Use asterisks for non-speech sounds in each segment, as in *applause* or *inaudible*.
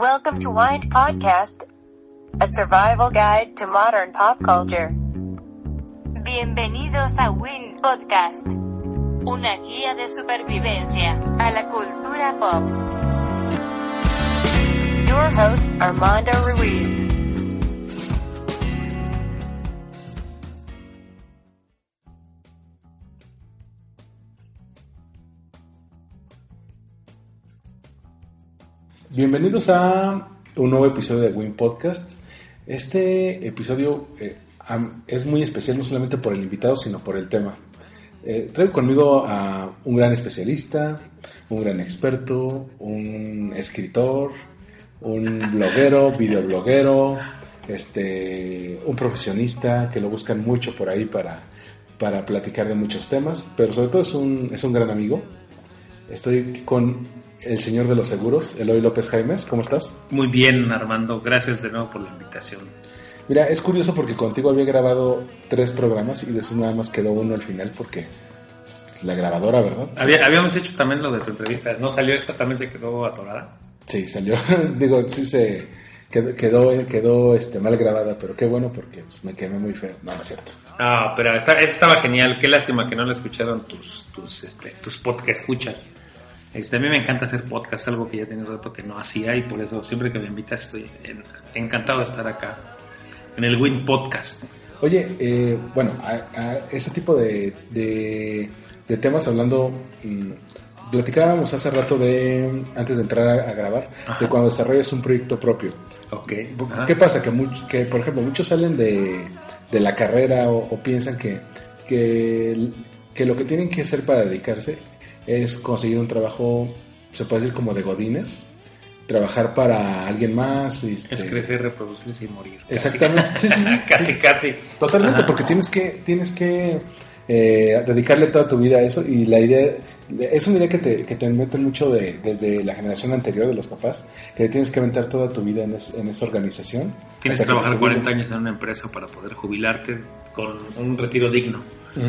Welcome to Wind Podcast, a survival guide to modern pop culture. Bienvenidos a Wind Podcast, una guía de supervivencia a la cultura pop. Your host, Armando Ruiz. Bienvenidos a un nuevo episodio de Win Podcast. Este episodio eh, es muy especial no solamente por el invitado, sino por el tema. Eh, traigo conmigo a un gran especialista, un gran experto, un escritor, un bloguero, *laughs* videobloguero, este, un profesionista que lo buscan mucho por ahí para, para platicar de muchos temas, pero sobre todo es un, es un gran amigo. Estoy con el señor de los seguros, Eloy López Jaimes. ¿Cómo estás? Muy bien, Armando. Gracias de nuevo por la invitación. Mira, es curioso porque contigo había grabado tres programas y de esos nada más quedó uno al final porque la grabadora, ¿verdad? Había- habíamos hecho también lo de tu entrevista. ¿No salió esta? ¿También se quedó atorada? Sí, salió. *laughs* Digo, sí se quedó, quedó, quedó, este, mal grabada, pero qué bueno porque pues, me quemé muy feo. No, no es cierto. Ah, pero esta, estaba genial. Qué lástima que no la escucharon tus, tus, este, tus podcast escuchas. Este, a mí me encanta hacer podcast, algo que ya tenía rato que no hacía y por eso siempre que me invitas estoy en- encantado de estar acá en el Win Podcast. Oye, eh, bueno, a, a ese tipo de, de, de temas hablando, mm, platicábamos hace rato de, antes de entrar a, a grabar, Ajá. de cuando desarrollas un proyecto propio. Ajá. ¿Qué pasa? Que, much- que, por ejemplo, muchos salen de, de la carrera o, o piensan que, que, que lo que tienen que hacer para dedicarse es conseguir un trabajo, se puede decir como de godines, trabajar para alguien más. este, Es crecer, reproducirse y morir. Casi. Exactamente. Sí, sí, sí. *laughs* casi, casi. Totalmente, Ajá. porque tienes que, tienes que eh, dedicarle toda tu vida a eso y la idea, es una idea que te, que te meten mucho de, desde la generación anterior de los papás, que tienes que aventar toda tu vida en, es- en esa organización. Tienes que trabajar jubiles. 40 años en una empresa para poder jubilarte con un retiro digno. *laughs*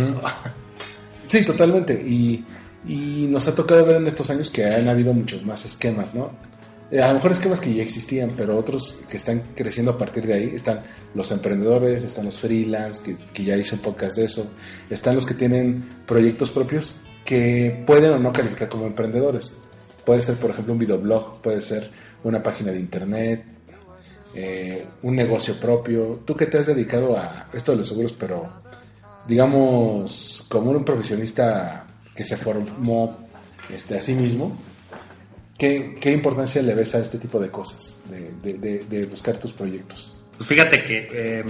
Sí, totalmente. Y, y nos ha tocado ver en estos años que han habido muchos más esquemas, ¿no? Eh, a lo mejor esquemas que ya existían, pero otros que están creciendo a partir de ahí. Están los emprendedores, están los freelance, que, que ya un podcast de eso. Están los que tienen proyectos propios que pueden o no calificar como emprendedores. Puede ser, por ejemplo, un videoblog, puede ser una página de internet, eh, un negocio propio. Tú que te has dedicado a esto de los seguros, pero digamos, como un profesionista que se formó este, a sí mismo, ¿qué, qué importancia le ves a este tipo de cosas, de, de- de- de buscar tus proyectos? Pues fíjate que eh,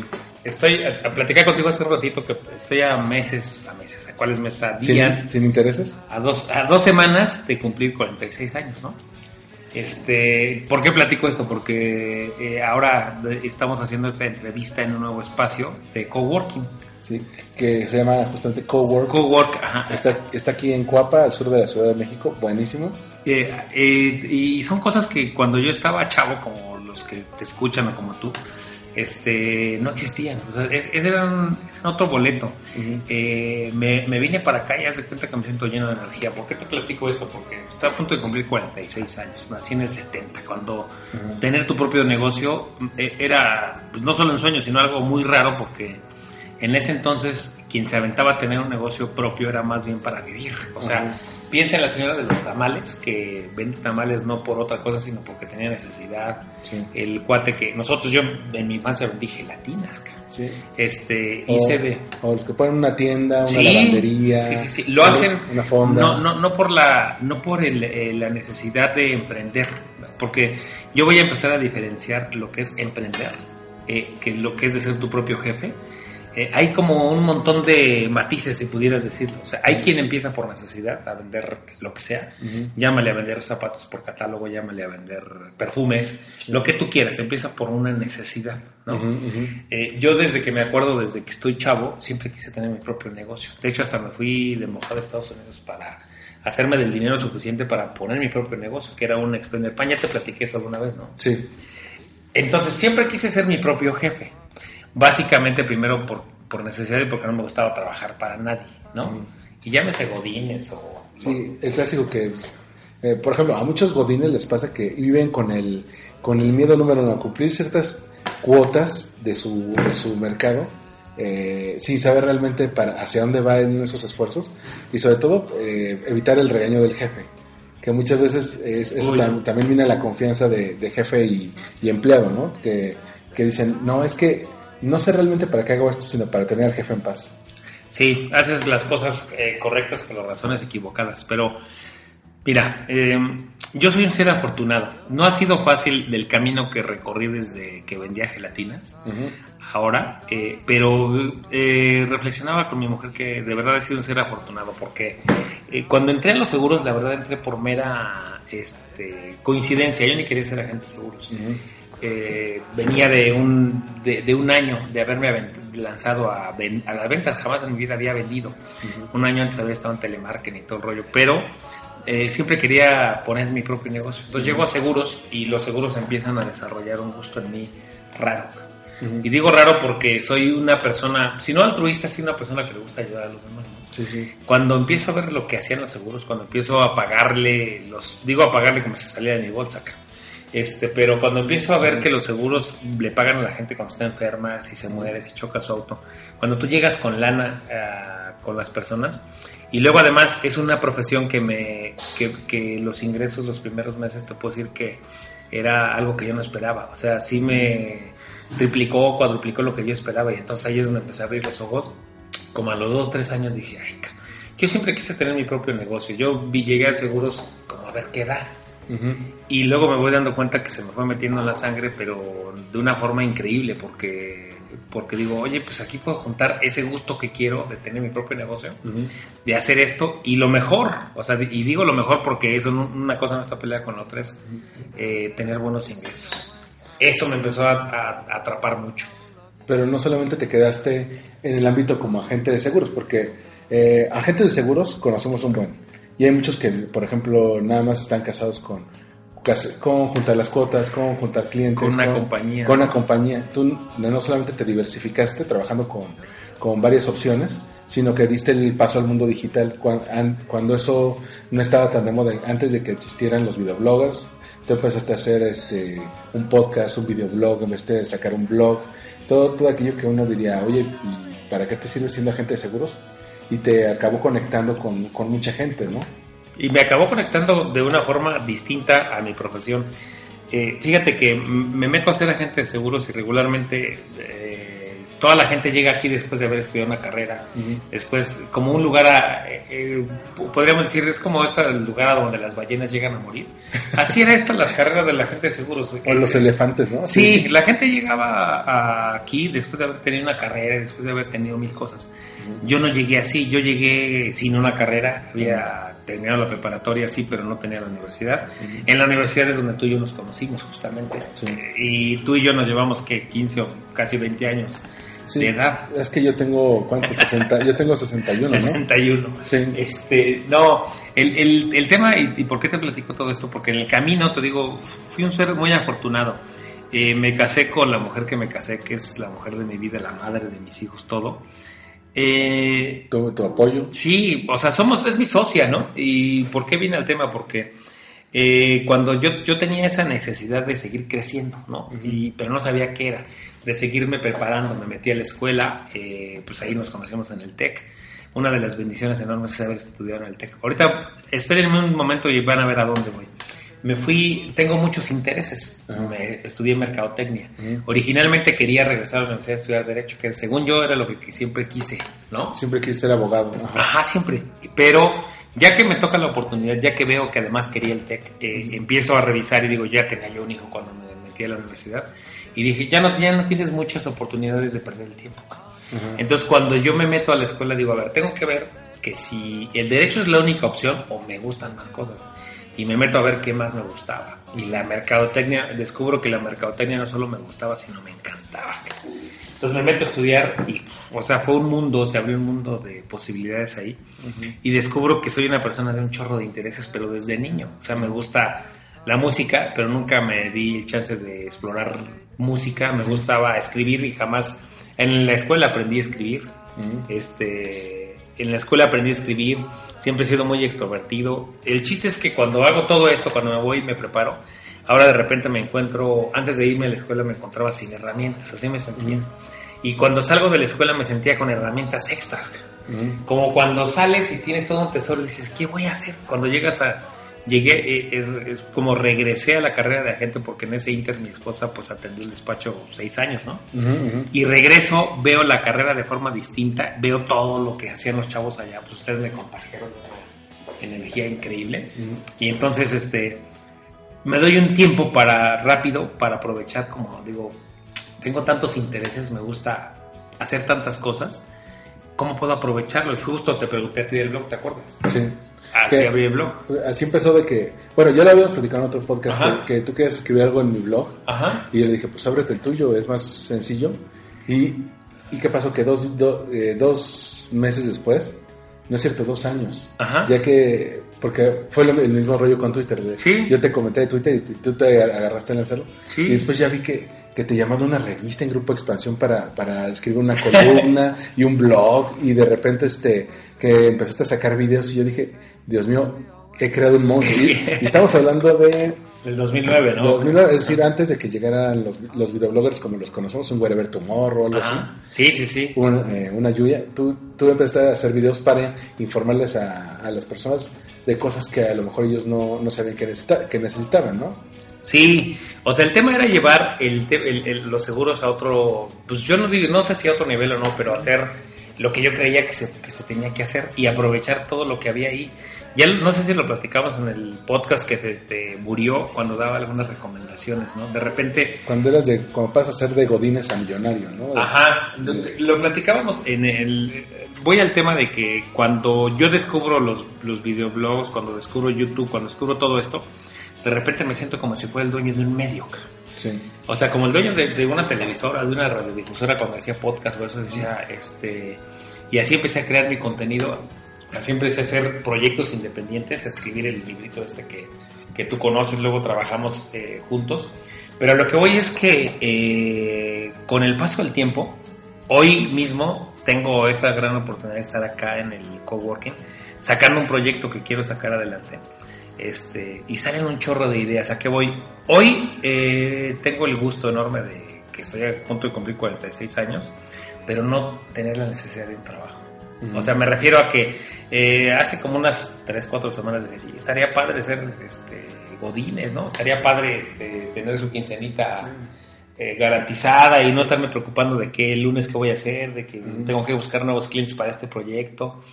estoy a, a platicar contigo hace un ratito que estoy a meses, a meses, a cuáles meses, a ¿Sin, días, sin intereses? a dos, a dos semanas de cumplir 46 años, ¿no? Este, ¿por qué platico esto? Porque eh, ahora estamos haciendo esta entrevista en un nuevo espacio de coworking. Sí, que se llama justamente Cowork. Cowork, ajá. Está, está aquí en Cuapa, al sur de la Ciudad de México, buenísimo. Eh, eh, y son cosas que cuando yo estaba chavo, como los que te escuchan o como tú, este, no existían. O sea, es- eran, eran otro boleto. Ujú. Eh, me, me vine para acá y haz de cuenta que me siento lleno de energía. ¿Por qué te platico esto? Porque estoy a punto de cumplir 46 años. Nací en el 70, cuando Ujú. tener tu propio negocio eh, era pues, no solo un sueño, sino algo muy raro porque en ese entonces quien se aventaba a tener un negocio propio era más bien para vivir. O sea, piensa en la señora de los tamales, que vende tamales no por otra cosa, sino porque tenía necesidad. Sí, El cuate que nosotros, yo en mi infancia vendí gelatinas, sí. este, O, hice de... o los que ponen una tienda, una Sí, lavandería. sí, sí, sí. Lo hacen Una fonda. no, no, no por la, no por el, eh, la necesidad de emprender, porque yo voy a empezar a diferenciar lo que es emprender, eh, que lo que es de ser tu propio jefe, eh, hay como un montón de matices, si pudieras decirlo. O sea, hay quien empieza por necesidad a vender lo que sea. Llámale a vender zapatos por catálogo, llámale a vender perfumes, lo que tú quieras. Empieza por una necesidad, ¿no? Eh, yo desde que me acuerdo, desde que estoy chavo, siempre quise tener mi propio negocio. De hecho, hasta me fui de mojado a Estados Unidos para hacerme del dinero suficiente para poner mi propio negocio, que era un exprender pan. Ya te platiqué eso alguna vez, ¿no? Sí. Entonces siempre quise ser mi propio jefe. Básicamente primero por, por necesidad y porque no me gustaba trabajar para nadie, ¿no? Y llámese Godines o... Sí, el clásico que, eh, por ejemplo, a muchos Godines les pasa que viven con el, con el miedo número uno a cumplir ciertas cuotas de su, de su mercado eh, sin saber realmente para hacia dónde van esos esfuerzos y sobre todo eh, evitar el regaño del jefe que muchas veces es, eso tam- también viene la confianza de, de jefe y, y empleado, ¿no? Que, que dicen, no, es que no sé realmente para qué hago esto, sino para tener al jefe en paz. Sí, haces las cosas eh, correctas con las razones equivocadas, pero mira, eh, yo soy un ser afortunado. No ha sido fácil del camino que recorrí desde que vendía gelatinas ahora, eh, pero eh, reflexionaba con mi mujer que de verdad he sido un ser afortunado porque cuando entré en los seguros, la verdad entré por mera este, coincidencia. Yo ni quería ser agente de seguros. Eh, venía de un, de, de un año de haberme lanzado a, ven- a las ventas, jamás en mi vida había vendido. Un año antes había estado en telemarketing y todo el rollo, pero eh, siempre quería poner mi propio negocio. Entonces llego a seguros y los seguros empiezan a desarrollar un gusto en mí raro. Y digo raro porque soy una persona, si no altruista, sí una persona que le gusta ayudar a los demás. ¿no? Sí, sí. Cuando empiezo a ver lo que hacían los seguros, cuando empiezo a pagarle, los digo a pagarle como si salía de mi bolsa acá. Este, pero cuando empiezo a ver que los seguros le pagan a la gente cuando está enferma, si se muere, si choca su auto, cuando tú llegas con lana ah, con las personas, y luego además es una profesión que me, que, que los ingresos los primeros meses te puedo decir que era algo que yo no esperaba, o sea, sí me triplicó, cuadruplicó lo que yo esperaba, y entonces ahí es donde empecé a abrir los ojos, como a los dos, tres años dije, ay, yo siempre quise tener mi propio negocio, yo llegué a seguros como a ver qué da, y luego me voy dando cuenta que se me fue metiendo en la sangre, pero de una forma increíble, porque, porque digo, oye, pues aquí puedo juntar ese gusto que quiero de tener mi propio negocio, de hacer esto, y lo mejor, o sea, y digo lo mejor porque eso no- una cosa no está peleada con la otra, es eh, tener buenos ingresos. Eso me empezó a, a- a atrapar mucho. Pero no solamente te quedaste en el ámbito como agente de seguros, porque eh, agentes de seguros conocemos un buen. Y hay muchos que, por ejemplo, nada más están casados con, con juntar las cuotas, con juntar clientes. Con una compañía. Con una compañía. Tú no solamente te diversificaste trabajando con, con varias opciones, sino que diste el paso al mundo digital cuan- an- cuando eso no estaba tan de moda, antes de que existieran los videobloggers. Tú empezaste a hacer este, un podcast, un videoblog, en vez de sacar un blog, todo, todo aquello que uno diría, oye, ¿y ¿para qué te sirve siendo agente de seguros? Y te acabó conectando con, con mucha gente, ¿no? Y me acabó conectando de una forma distinta a mi profesión. Eh, fíjate que me meto a ser agente de seguros y regularmente eh, toda la gente llega aquí después de haber estudiado una carrera. Después, como un lugar, a- eh, eh, podríamos decir, es como este el lugar a donde las ballenas llegan a morir. Así era esta las carreras de la gente de seguros. O los Eh, elefantes, ¿no? Sí, la gente llegaba a- aquí después de haber tenido una carrera, después de haber tenido mil cosas. Yo no llegué así, yo llegué sin una carrera, había terminado la preparatoria, sí, pero no tenía la universidad. En la universidad es donde tú y yo nos conocimos justamente. Sí. Eh, Y tú y yo nos llevamos que 15 o casi 20 años Sí. de edad. Es que yo tengo, ¿cuánto? 60, yo tengo 61, ¿no? 61. Sí. Este, no, el, el, el tema, y, y por qué te platico todo esto, porque en el camino, te digo, fui un ser muy afortunado. Eh, me casé con la mujer que me casé, que es la mujer de mi vida, la madre de mis hijos, todo. Eh, Tu, tu apoyo. Sí, o sea, somos, es mi socia, ¿no? ¿Y por qué viene el tema? Porque eh, cuando yo, yo tenía esa necesidad de seguir creciendo, ¿no? y, pero no sabía qué era, de seguirme preparando, me metí a la escuela, eh, pues ahí nos conocimos en el TEC. Una de las bendiciones enormes es haber estudiado en el TEC. Ahorita, espérenme un momento y van a ver a dónde voy. Me fui, tengo muchos intereses. Me, estudié mercadotecnia. Originalmente quería regresar a la universidad a estudiar Derecho, que según yo era lo que, que siempre quise, ¿no? Siempre quise ser abogado. Ajá. Ajá, siempre. Pero ya que me toca la oportunidad, ya que veo que además quería el TEC, eh, empiezo a revisar y digo, ya tenía yo un hijo cuando me metí a la universidad. Y dije, ya no, ya no tienes muchas oportunidades de perder el tiempo. Entonces, cuando yo me meto a la escuela, digo, a ver, tengo que ver que si el derecho es la única opción o me gustan más cosas. Y me meto a ver qué más me gustaba. Y la mercadotecnia, descubro que la mercadotecnia no solo me gustaba, sino me encantaba. Entonces me meto a estudiar y, o sea, fue un mundo, se abrió un mundo de posibilidades ahí. Y descubro que soy una persona de un chorro de intereses, pero desde niño. O sea, me gusta la música, pero nunca me di el chance de explorar música. Me gustaba escribir y jamás en la escuela aprendí a escribir. Este, en la escuela aprendí a escribir. Siempre he sido muy extrovertido. El chiste es que cuando hago todo esto, cuando me voy y me preparo, ahora de repente me encuentro, antes de irme a la escuela me encontraba sin herramientas, así me sentía. Y cuando salgo de la escuela me sentía con herramientas extras. Como cuando sales y tienes todo un tesoro y dices, ¿qué voy a hacer? Cuando llegas a, llegué, eh, eh, es como regresé a la carrera de agente porque en ese inter mi esposa pues atendió el despacho seis años, ¿no? Y regreso, veo la carrera de forma distinta, veo todo lo que hacían los chavos allá, pues ustedes me una energía increíble. Y entonces, este, me doy un tiempo para, rápido, para aprovechar, como digo, tengo tantos intereses, me gusta hacer tantas cosas, ¿cómo puedo aprovecharlo? Y justo te pregunté a ti del blog, ¿te acuerdas? Sí. Así Que- abrí el blog. Así empezó de que, bueno, ya lo habíamos platicado en otro podcast, que, que tú querías escribir algo en mi blog. Ajá. Y yo le dije, pues ábrete el tuyo, es más sencillo. ¿Y, y qué pasó? Que dos, do- eh, dos meses después, no es cierto, dos años, Ajá. ya que, porque fue lo- el mismo rollo con Twitter. de- Sí. Yo te comenté de Twitter y tú- te agarraste en hacerlo. Sí. Y después ya vi que, que te llamaron a una revista en Grupo Expansión para, para escribir una columna *laughs* y un blog y de repente este, que empezaste a sacar videos y yo dije, Dios mío, he creado un monstruo. Y, y estamos hablando de Del 2009, ¿no? 2009, es decir, antes de que llegaran los, los videobloggers como los conocemos, un Wherever Tomorrow o algo así, Ajá. Sí, sí, sí. un, eh, una lluvia, tú, tú empezaste a hacer videos para informarles a, a las personas de cosas que a lo mejor ellos no, no sabían que, necesita- que necesitaban, ¿no? Sí, o sea, el tema era llevar el, el- el- los seguros a otro, pues yo no digo, no sé si a otro nivel o no, pero hacer lo que yo creía que se, que se tenía que hacer y aprovechar todo lo que había ahí. Ya no sé si lo platicamos en el podcast que se te murió cuando daba algunas recomendaciones, ¿no? De repente Cuando eras de, cuando pasas a ser de Godines a millonario, ¿no? Ajá, lo, lo platicábamos en el... Voy al tema de que cuando yo descubro los, los videoblogs, cuando descubro YouTube, cuando descubro todo esto, de repente me siento como si fuera el dueño de un medio. Sí. O sea, como el dueño de, de una televisora, de una radiodifusora cuando hacía podcast o eso decía, este... Y así empecé a crear mi contenido, así empecé a hacer proyectos independientes, a escribir el librito este que, que tú conoces, luego trabajamos eh, juntos. Pero lo que voy es que eh, con el paso del tiempo, hoy mismo tengo esta gran oportunidad de estar acá en el coworking, sacando un proyecto que quiero sacar adelante. Este, y salen un chorro de ideas. ¿A qué voy? Hoy eh, tengo el gusto enorme de que estoy a punto de cumplir 46 años, pero no tener la necesidad de un trabajo. O sea, me refiero a que eh, hace como unas 3, 4 semanas decía, "Sí, estaría padre ser este, godines, ¿no? Estaría padre este, tener su quincenita eh, garantizada y no estarme preocupando de qué el lunes qué voy a hacer, de que tengo que buscar nuevos clientes para este proyecto.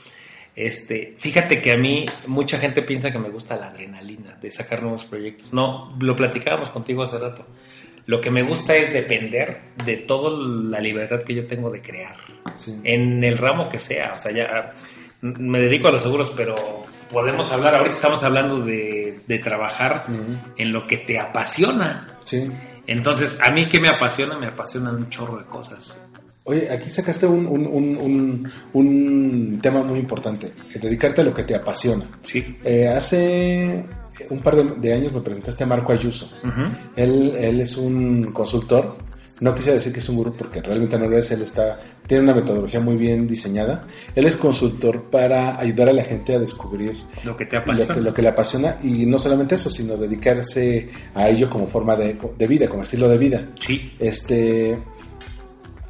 Este, fíjate que a mí mucha gente piensa que me gusta la adrenalina de sacar nuevos proyectos. No, lo platicábamos contigo hace rato. Lo que me gusta es depender de toda la libertad que yo tengo de crear Sí. en el ramo que sea. O sea, ya mm, me dedico a los seguros, pero podemos hablar, ahorita estamos hablando de, de trabajar en lo que te apasiona. Sí. Entonces, a mí que me apasiona, me apasionan un chorro de cosas. Oye, aquí sacaste un, un, un, un, tema muy importante, dedicarte a lo que te apasiona. Sí. Eh, hace un par de, de años me presentaste a Marco Ayuso. Él, él es un consultor. No quisiera decir que es un gurú porque realmente no lo es. Él está, tiene una metodología muy bien diseñada. Él es consultor para ayudar a la gente a descubrir Lo que te lo apasiona. lo que le apasiona y no solamente eso, sino dedicarse a ello como forma de, de vida, como estilo de vida. Sí. Este,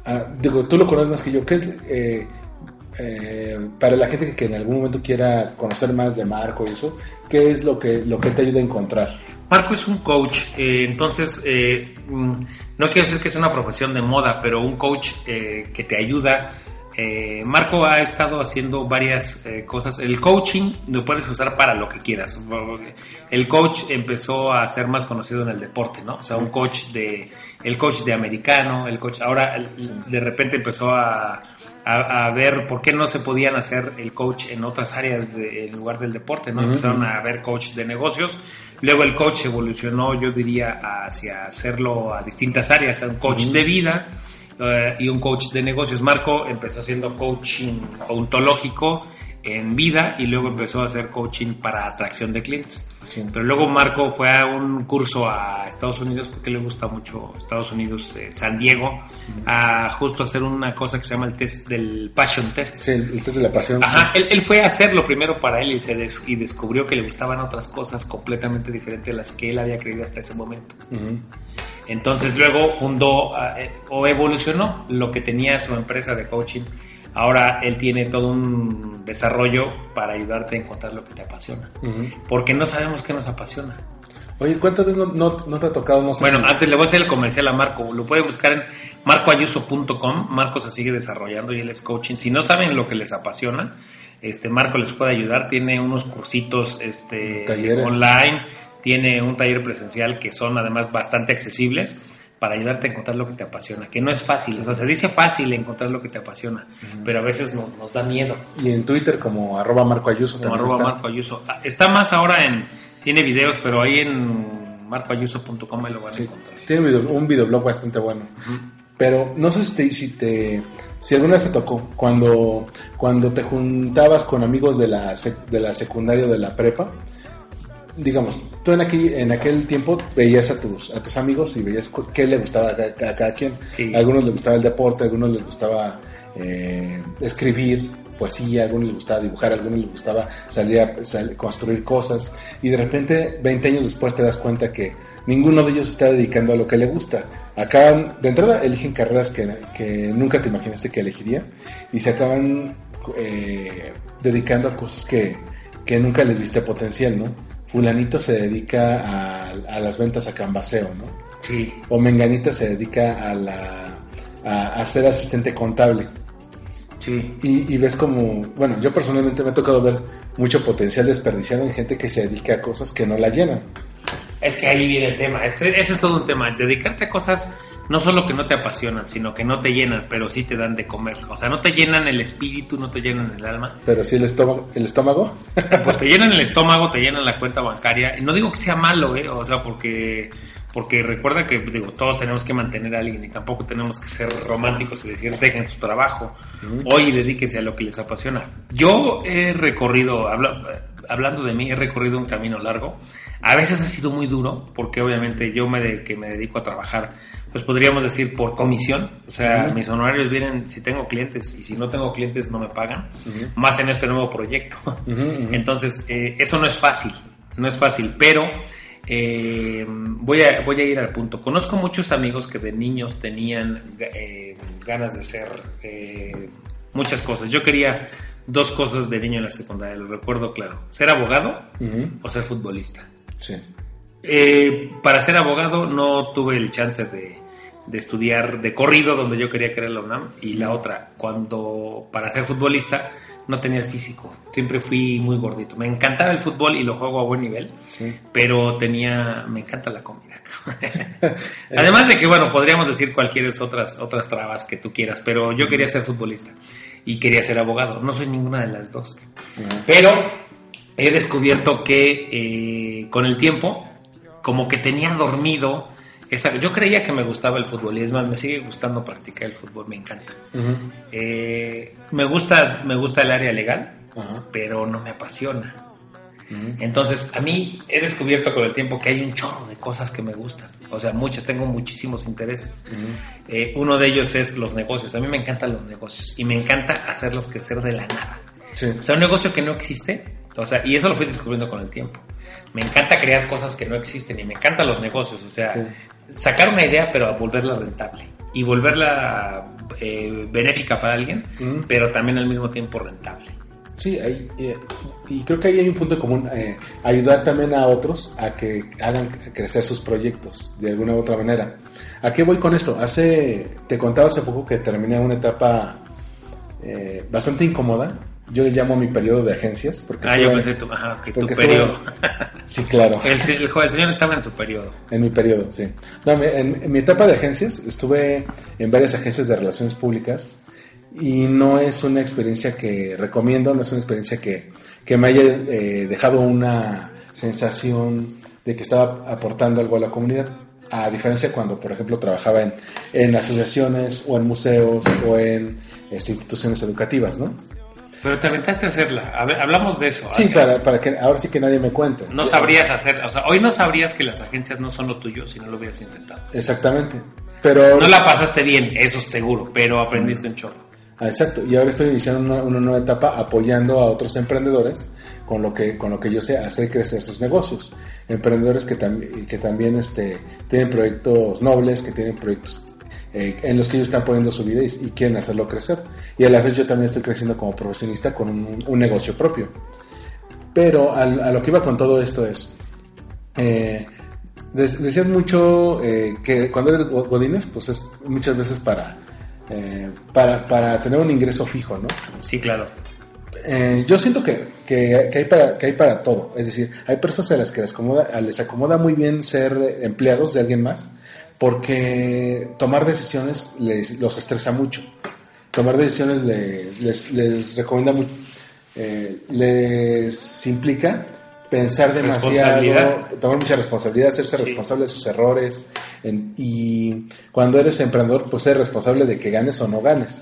ah, digo, tú lo conoces más que yo. ¿Qué es eh, eh, para la gente que, en algún momento quiera conocer más de Marco y eso? ¿Qué es lo que lo que te ayuda a encontrar? Marco es un coach, eh, entonces mm, no quiero decir que es una profesión de moda, pero un coach que te ayuda Marco ha estado haciendo varias cosas. El coaching lo puedes usar para lo que quieras. El coach empezó a ser más conocido en el deporte, ¿no? O sea, un coach de, el coach de americano, el coach, ahora de repente empezó a, a, a ver por qué no se podían hacer el coach en otras áreas de- en lugar del deporte, ¿no? Empezaron a ver coach de negocios. Luego el coach evolucionó, yo diría, hacia hacerlo a distintas áreas, a un coach de vida eh, y un coach de negocios. Marco empezó haciendo coaching ontológico en vida y luego empezó a hacer coaching para atracción de clientes. Sí. Pero luego Marco fue a un curso a Estados Unidos porque le gusta mucho Estados Unidos, eh, San Diego, a justo hacer una cosa que se llama el test del Passion Test. Sí, el test de la pasión. Ajá, él, él fue a hacerlo primero para él y, se des- y descubrió que le gustaban otras cosas completamente diferentes a las que él había creído hasta ese momento. Ujú. Entonces luego fundó ah, eh, o evolucionó lo que tenía su empresa de coaching. Ahora él tiene todo un desarrollo para ayudarte a encontrar lo que te apasiona. Porque no sabemos qué nos apasiona. Oye, ¿cuántas veces no, no, no te ha tocado? No sé Bueno, si- antes le voy a hacer el comercial a Marco. Lo pueden buscar en marcoayuso.com. Marco se sigue desarrollando y él es coaching. Si no saben lo que les apasiona, este Marco les puede ayudar. Tiene unos cursitos este, Talleres. online, tiene un taller presencial que son además bastante accesibles para ayudarte a encontrar lo que te apasiona. Que no es fácil. O sea, se dice fácil encontrar lo que te apasiona, pero a veces nos, nos da miedo. Y en Twitter como arroba Marco Ayuso Como arroba está. Marco Ayuso. Ah, Está más ahora en... Tiene videos, pero ahí en marcoayuso.com ahí lo van a Sí, encontrar. tiene un, video- un videoblog bastante bueno. Pero no sé si te, si te si alguna vez te tocó cuando cuando te juntabas con amigos de la sec- de la secundaria de la prepa, digamos, tú en aquel en aquel tiempo veías a tus a tus amigos y veías qué le gustaba a, ca- a cada quien. Sí. A algunos les gustaba el deporte, a algunos les gustaba eh, escribir poesía, a algunos les gustaba dibujar, a algunos les gustaba salir a sal- construir cosas y de repente 20 años después te das cuenta que ninguno de ellos se está dedicando a lo que le gusta. Acaban, de entrada eligen carreras que, que nunca te imaginaste que elegirían y se acaban eh, dedicando a cosas que, que nunca les viste potencial, ¿no? Fulanito se dedica a, a las ventas a cambaseo, ¿no? Sí. o Menganita se dedica a la a, a ser asistente contable Sí. y, y ves como bueno yo personalmente me ha tocado ver mucho potencial desperdiciado en gente que se dedica a cosas que no la llenan Es que ahí viene el tema. Este- ese es todo un tema. Dedicarte a cosas no solo que no te apasionan, sino que no te llenan, pero sí te dan de comer. O sea, no te llenan el espíritu, no te llenan el alma. pero sí el estómago el estómago Pues te llenan el estómago, te llenan la cuenta bancaria. Y no digo que sea malo, ¿eh? O sea, porque, porque recuerda que digo, todos tenemos que mantener a alguien y tampoco tenemos que ser románticos y decir, dejen su trabajo. Hoy dedíquense a lo que les apasiona. Yo he recorrido, habla- hablando de mí, he recorrido un camino largo. A veces ha sido muy duro, porque obviamente yo me de, que me dedico a trabajar, pues podríamos decir por comisión. O sea, mis honorarios vienen si tengo clientes y si no tengo clientes no me pagan. Más en este nuevo proyecto. Entonces, eh, eso no es fácil, no es fácil, pero eh, voy, a, voy a ir al punto. Conozco muchos amigos que de niños tenían eh, ganas de ser eh, muchas cosas. Yo quería dos cosas de niño en la secundaria, lo recuerdo claro. Ser abogado o ser futbolista. sí Eh, para ser abogado no tuve el chance de, de estudiar de corrido donde yo quería que era la UNAM y la otra, cuando para ser futbolista no tenía el físico, siempre fui muy gordito. Me encantaba el fútbol y lo juego a buen nivel, sí pero tenía, me encanta la comida. *laughs* Además de que, bueno, podríamos decir cualquier otras, otras trabas que tú quieras, pero yo quería ser futbolista y quería ser abogado. No soy ninguna de las dos. Pero he descubierto que eh, con el tiempo, como que tenía dormido esa. Yo creía que me gustaba el fútbol y es más, me sigue gustando practicar el fútbol, me encanta. Eh, me gusta, me gusta el área legal, pero no me apasiona. Entonces, a mí he descubierto con el tiempo que hay un chorro de cosas que me gustan. O sea, muchas, tengo muchísimos intereses. Eh, uno de ellos es los negocios. A mí me encantan los negocios y me encanta hacerlos crecer de la nada. sí O sea, un negocio que no existe, o sea, y eso lo fui descubriendo con el tiempo. Me encanta crear cosas que no existen y me encantan los negocios, o sea, Sí. Sacar una idea pero volverla rentable y volverla eh, benéfica para alguien, pero también al mismo tiempo rentable. Sí, hay, y creo que ahí hay un punto común, eh, ayudar también a otros a que hagan crecer sus proyectos de alguna u otra manera. ¿A qué voy con esto? Hace, te contaba hace poco que terminé una etapa eh, bastante incómoda. Yo le llamo mi periodo de agencias. Porque Ah, yo pensé tu, ajá, que tu porque estuve- periodo. *laughs* Sí, claro. El, el, el señor estaba en su periodo. En mi periodo, sí. No, en, en mi etapa de agencias estuve en varias agencias de relaciones públicas y no es una experiencia que recomiendo, no es una experiencia que, que me haya eh, dejado una sensación de que estaba aportando algo a la comunidad. A diferencia cuando, por ejemplo, trabajaba en, en asociaciones o en museos o en este, instituciones educativas, ¿no? Pero te aventaste a hacerla. Hab- Hablamos de eso. Sí, para, para que ahora sí que nadie me cuente. No sabrías hacer, o sea, hoy no sabrías que las agencias no son lo tuyo si no lo hubieras intentado. Exactamente. Pero No la pasaste bien, eso seguro, pero aprendiste un chorro. Ah, exacto, y ahora estoy iniciando una, una nueva etapa apoyando a otros emprendedores con lo que con lo que yo sé hacer crecer sus negocios. Emprendedores que, tam- que también este, tienen proyectos nobles, que tienen proyectos eh, en los que ellos están poniendo su vida y, y quieren hacerlo crecer. Y a la vez yo también estoy creciendo como profesionista con un, un negocio propio. Pero al- a lo que iba con todo esto es, eh, de- decías mucho eh, que cuando eres go- godines, pues es muchas veces para, eh, para, para tener un ingreso fijo, ¿no? Sí, claro. Eh, yo siento que, que, que hay para, que hay para todo. Es decir, hay personas a las que les acomoda, les acomoda muy bien ser empleados de alguien más porque tomar decisiones les, los estresa mucho. Tomar decisiones les, les, les recomienda mucho, eh, les implica pensar demasiado, tomar mucha responsabilidad, hacerse Sí. responsable de sus errores. en- y cuando eres emprendedor, pues eres responsable de que ganes o no ganes.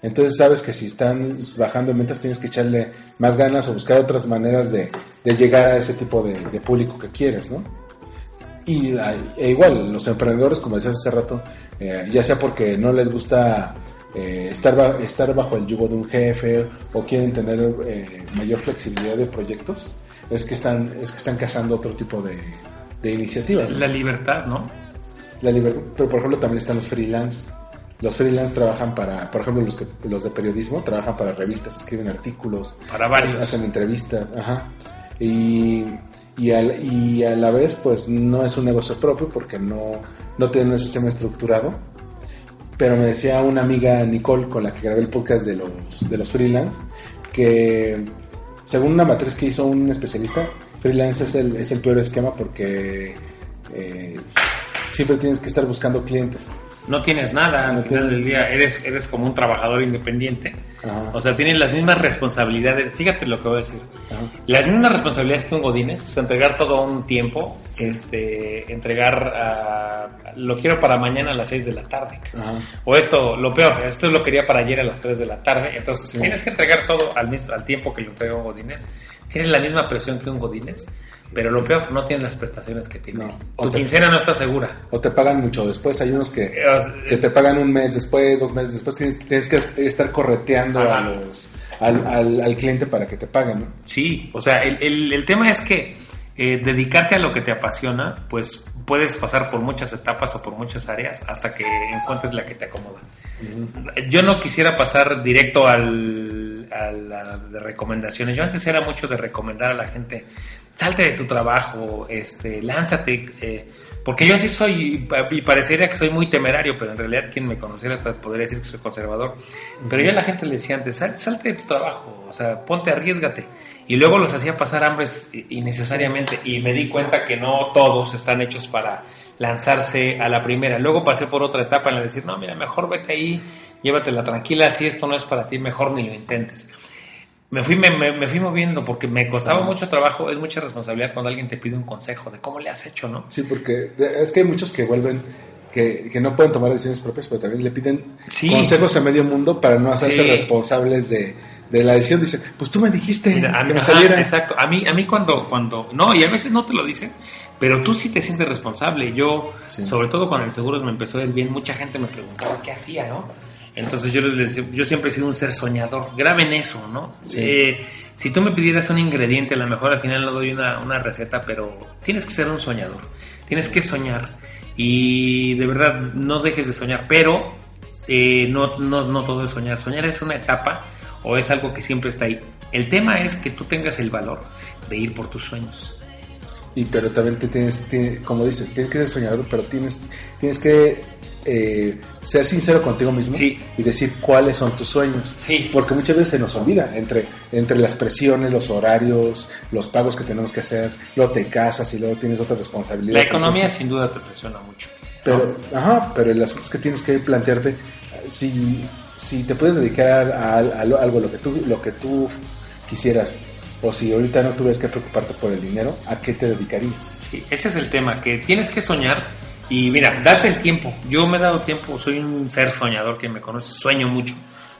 Entonces sabes que si están bajando en ventas tienes que echarle más ganas o buscar otras maneras de, de llegar a ese tipo de, de público que quieres, ¿no? Y e igual, los emprendedores, como decías hace rato, eh, ya sea porque no les gusta eh, estar, estar bajo el yugo de un jefe o quieren tener eh, mayor flexibilidad de proyectos, es que están, es que están cazando otro tipo de, de iniciativas. ¿no? La libertad, ¿no? La libertad, pero por ejemplo también están los freelance. Los freelance trabajan para, por ejemplo, los, que, los de periodismo trabajan para revistas, escriben artículos, Para varios. hacen entrevistas, ajá. Y, y, al- y a la vez, pues no es un negocio propio porque no, no tiene un sistema estructurado. Pero me decía una amiga Nicole con la que grabé el podcast de los, de los freelance que según una matriz que hizo un especialista, freelance es el, es el peor esquema porque eh, siempre tienes que estar buscando clientes. No tienes nada, No al final del día eres, eres como un trabajador independiente. Ajá. O sea, tienes las mismas responsabilidades. Fíjate lo que voy a decir. Ajá. Las mismas responsabilidades que un Godínez, o sea, entregar todo a un tiempo, este, entregar ah, lo quiero para mañana a las 6 de la tarde. Ajá. O esto, lo peor, esto lo quería para ayer a las 3 de la tarde. Entonces, Sí. tienes que entregar todo al, mismo, al tiempo que lo entrega un Godínez. Tienes la misma presión que un Godínez, pero lo peor, no tienes las prestaciones que tiene. No. Tu te- quincena no está segura. O te pagan mucho después. Hay unos que, Eh, que te pagan un mes después, dos meses después. Tienes, tienes que estar correteando a los, al, al, al cliente para que te paguen. ¿no? Sí, o sea, el, el- el tema es que eh, dedicarte a lo que te apasiona, pues puedes pasar por muchas etapas o por muchas áreas hasta que encuentres la que te acomoda. Yo no quisiera pasar directo al, a la de recomendaciones. Yo antes era mucho de recomendar a la gente, salte de tu trabajo, este, lánzate, eh, porque yo así soy y parecería que soy muy temerario, pero en realidad quien me conociera hasta podría decir que soy conservador. Pero yo a la gente le decía antes, "Sal- salte de tu trabajo, o sea, ponte, arriesgate. Y luego los hacía pasar hambres innecesariamente y me di cuenta que no todos están hechos para lanzarse a la primera. Luego pasé por otra etapa en la de decir, no, mira, mejor vete ahí, llévatela tranquila, si esto no es para ti, mejor ni lo intentes. Me fui, me, me- me fui moviendo porque me costaba Ajá. mucho trabajo, es mucha responsabilidad cuando alguien te pide un consejo de cómo le has hecho, ¿no? Sí, porque es que hay muchos que vuelven, que, que no pueden tomar decisiones propias, pero también le piden Sí. consejos a medio mundo para no hacerse Sí. responsables de, de la decisión. Dicen, pues tú me dijiste Mira, a que mí, me ajá, saliera. exacto. A mí, a mí cuando, cuando, no, y a veces no te lo dicen, pero tú sí te sientes responsable. Yo, Sí. sobre todo cuando el seguro me empezó a ir bien, mucha gente me preguntaba qué hacía, ¿no? Entonces yo les yo siempre he sido un ser soñador. Graben eso, ¿no? Sí. Eh, si tú me pidieras un ingrediente, a lo mejor al final no doy una, una receta, pero tienes que ser un soñador. Tienes que soñar. Y de verdad, no dejes de soñar, pero eh, no, no, no todo es soñar. Soñar es una etapa o es algo que siempre está ahí. El tema es que tú tengas el valor de ir por tus sueños. Y pero también te tienes, tiene- como dices, tienes que ser soñador, pero tienes, tienes que eh, ser sincero contigo mismo Sí. y decir cuáles son tus sueños. Sí. Porque muchas veces se nos olvida entre, entre las presiones, los horarios, los pagos que tenemos que hacer, luego te casas y luego tienes otras La responsabilidades. economía Entonces, sin duda te presiona mucho. pero, ajá, pero las cosas que tienes que plantearte, si, si te puedes dedicar a, algo lo que tú lo que tú quisieras, o si ahorita no tuvieras que preocuparte por el dinero, ¿a qué te dedicarías? Sí, ese es el tema, que tienes que soñar y mira, date el tiempo. Yo me he dado tiempo, soy un ser soñador que me conoce, sueño mucho,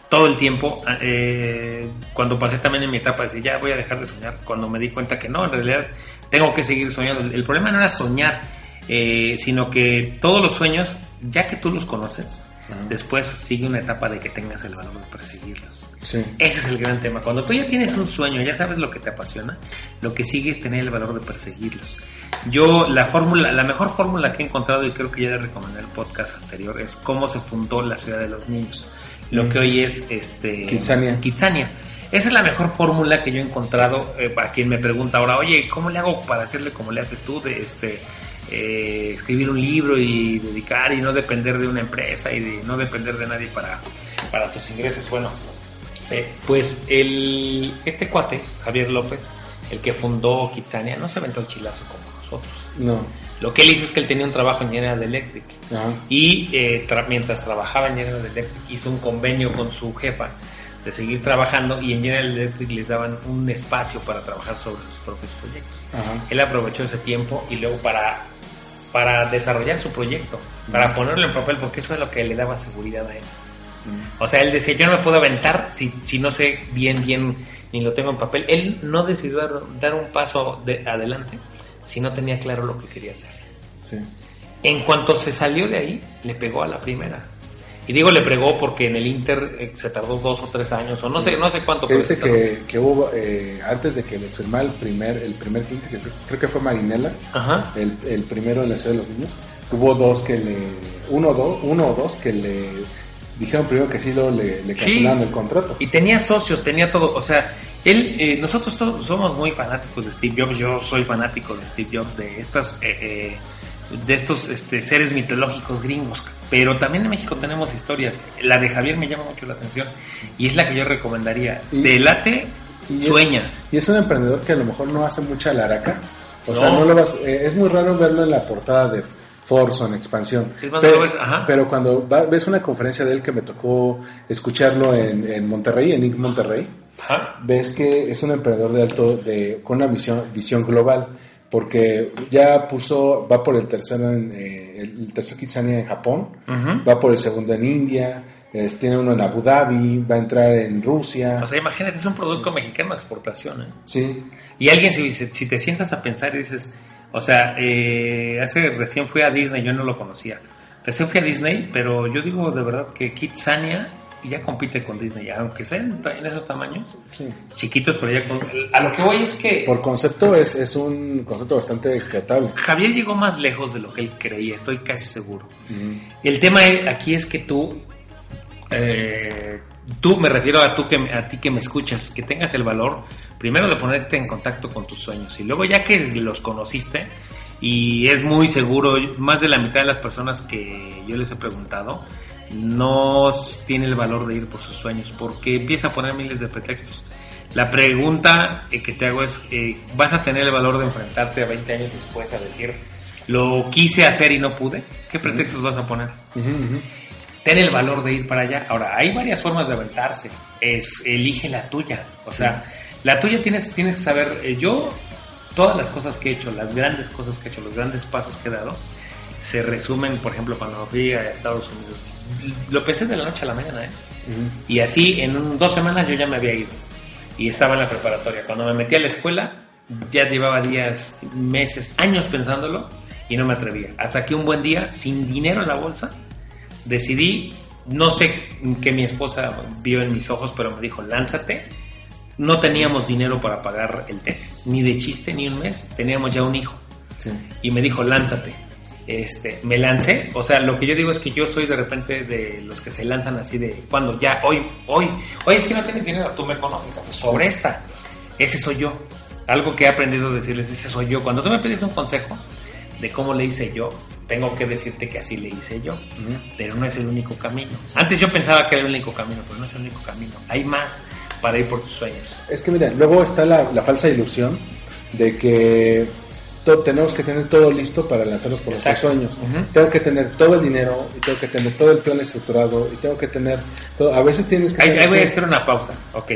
todo el tiempo. Eh, cuando pasé también en mi etapa de decir, ya voy a dejar de soñar, cuando me di cuenta que no, en realidad tengo que seguir soñando. El, problema no era soñar, eh, sino que todos los sueños, ya que tú los conoces, después sigue una etapa de que tengas el valor de perseguirlos. Sí. Ese es el gran tema. Cuando tú ya tienes un sueño, ya sabes lo que te apasiona, lo que sigue es tener el valor de perseguirlos. Yo, la fórmula, la mejor fórmula que he encontrado, y creo que ya le recomendé en el podcast anterior, es cómo se fundó la ciudad de los niños. Lo que hoy es este Kitsania. Kitsania. Esa es la mejor fórmula que yo he encontrado eh, para quien me pregunta ahora, oye, ¿cómo le hago para hacerle como le haces tú de este eh, escribir un libro y dedicar y no depender de una empresa y de no depender de nadie para, para tus ingresos? Bueno, eh, pues el, este cuate, Javier López, el que fundó Kitsania, no se aventó el chilazo como nosotros. No. Lo que él hizo es que él tenía un trabajo en General Electric Ajá. y eh, tra- mientras trabajaba en General Electric hizo un convenio con su jefa de seguir trabajando y en General Electric les daban un espacio para trabajar sobre sus propios proyectos. Ajá. Él aprovechó ese tiempo y luego para, para desarrollar su proyecto, para ponerlo en papel, porque eso es lo que le daba seguridad a él. O sea, él decía, yo no me puedo aventar si, si no sé bien, bien, ni lo tengo en papel. Él no decidió dar, dar un paso de adelante si no tenía claro lo que quería hacer. Sí. En cuanto se salió de ahí, le pegó a la primera. Y digo le pegó porque en el Inter eh, se tardó dos o tres años, o no sé, no sé cuánto. Que dice que, que hubo, eh, antes de que les firmara el primer, el primer que creo, que fue Marinela, Ajá. el, el primero en la ciudad de los niños, hubo dos que le, uno o dos, uno o dos que le dijeron primero que sí, luego le, le cancelaron el contrato. Y tenía socios, tenía todo. O sea, él, eh, nosotros todos somos muy fanáticos de Steve Jobs. Yo soy fanático de Steve Jobs, de estas, eh, eh, de estos este, seres mitológicos gringos. Pero también en México tenemos historias. La de Javier me llama mucho la atención y es la que yo recomendaría. Delate, es- sueña. Y es un emprendedor que a lo mejor no hace mucha laraca. O No. sea, no lo vas, eh, es muy raro verlo en la portada de Force o en expansión. Pero, ves, cuando va- ves una conferencia de él que me tocó escucharlo en, en Monterrey, en Inc. Monterrey, Ajá. ves que es un emprendedor de alto, de, con una visión, visión global, porque ya puso, va por el tercero en, eh, el, tercer Kitsania en Japón, va por el segundo en India, tiene uno en Abu Dhabi, va a entrar en Rusia. O sea, imagínate, es un producto mexicano de exportación. ¿eh? sí, Y alguien, si si te sientas a pensar y dices, o sea, eh, hace recién fui a Disney, yo no lo conocía. Recién fui a Disney, pero yo digo de verdad que Kitsania ya compite con Disney, aunque sea en, esos tamaños, sí. chiquitos, pero ya con... A lo que voy es que Por concepto es, es un concepto bastante explotable. Javier llegó más lejos de lo que él creía, estoy casi seguro. El tema es- aquí es que tú, eh, tú me refiero a, tú que, me- a ti que me escuchas, que tengas el valor primero de ponerte en contacto con tus sueños y luego ya que los conociste y es muy seguro, más de la mitad de las personas que yo les he preguntado no tiene el valor de ir por sus sueños porque empieza a poner miles de pretextos. La pregunta eh, que te hago es, eh, ¿vas a tener el valor de enfrentarte a 20 años después a decir, lo quise hacer y no pude? ¿Qué pretextos vas a poner? Ujú, ujú. Ten el valor de ir para allá. Ahora, hay varias formas de aventarse. Es, elige la tuya. O sea, la tuya tienes, tienes que saber, eh, yo, todas las cosas que he hecho, las grandes cosas que he hecho, los grandes pasos que he dado, se resumen, por ejemplo, cuando fui a Estados Unidos. Lo pensé de la noche a la mañana, ¿eh? Ujú. Y así, en un- dos semanas yo ya me había ido. Y estaba en la preparatoria. Cuando me metí a la escuela, ya llevaba días, meses, años pensándolo y no me atrevía. Hasta que un buen día, sin dinero en la bolsa, decidí, no sé qué mi esposa vio en mis ojos, pero me dijo, lánzate. No teníamos dinero para pagar el TEC, ni de chiste, ni un mes. Teníamos ya un hijo Sí. y me dijo, lánzate. Este, me lancé, o sea, lo que yo digo es que yo soy de repente de los que se lanzan así de, cuando ya, hoy, hoy, hoy es que no tienes dinero, tú me conoces, sobre esta, ese soy yo. Algo que he aprendido a decirles, ese soy yo. Cuando tú me pides un consejo de cómo le hice yo, tengo que decirte que así le hice yo, pero no es el único camino. Antes yo pensaba que era el único camino, pero no es el único camino. Hay más para ir por tus sueños. Es que mira, luego está la, la falsa ilusión de que tenemos que tener todo listo para lanzarnos por nuestros sueños. Tengo que tener todo el dinero, y tengo que tener todo el plan estructurado, y tengo que tener todo. A veces tienes que Ahí, tener ahí voy a hacer una pausa. Ok.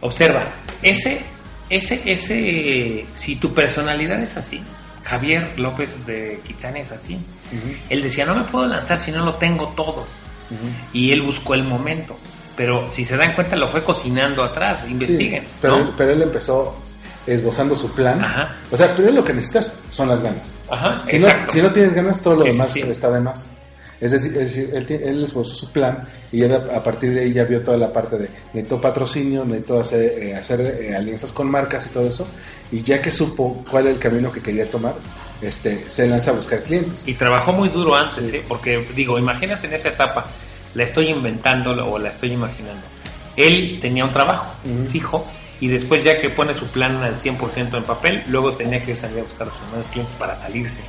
Observa. Ese, ese, ese, si tu personalidad es así, Javier López de Quizán es así. Él decía, no me puedo lanzar si no lo tengo todo. Y él buscó el momento. Pero si se dan cuenta, lo fue cocinando atrás. Investiguen. Sí, pero, ¿no? él, pero él empezó esbozando su plan. Ajá. O sea, primero lo que necesitas son las ganas. Ajá, Si no, exacto. si no tienes ganas, todo lo sí, demás sí. está de más. Es decir, es decir, él, él esbozó su plan y él a, partir de ahí ya vio toda la parte de necesito patrocinio, necesito hacer, eh, hacer eh, alianzas con marcas y todo eso. Y ya que supo cuál era el camino que quería tomar, este, se lanza a buscar clientes. Y trabajó muy duro antes, Sí. ¿eh? porque digo, imagínate en esa etapa, la estoy inventando o la estoy imaginando. Él tenía un trabajo Ujú. fijo y después ya que pone su plan al 100% en papel, luego tenía que salir a buscar a sus nuevos clientes para salirse.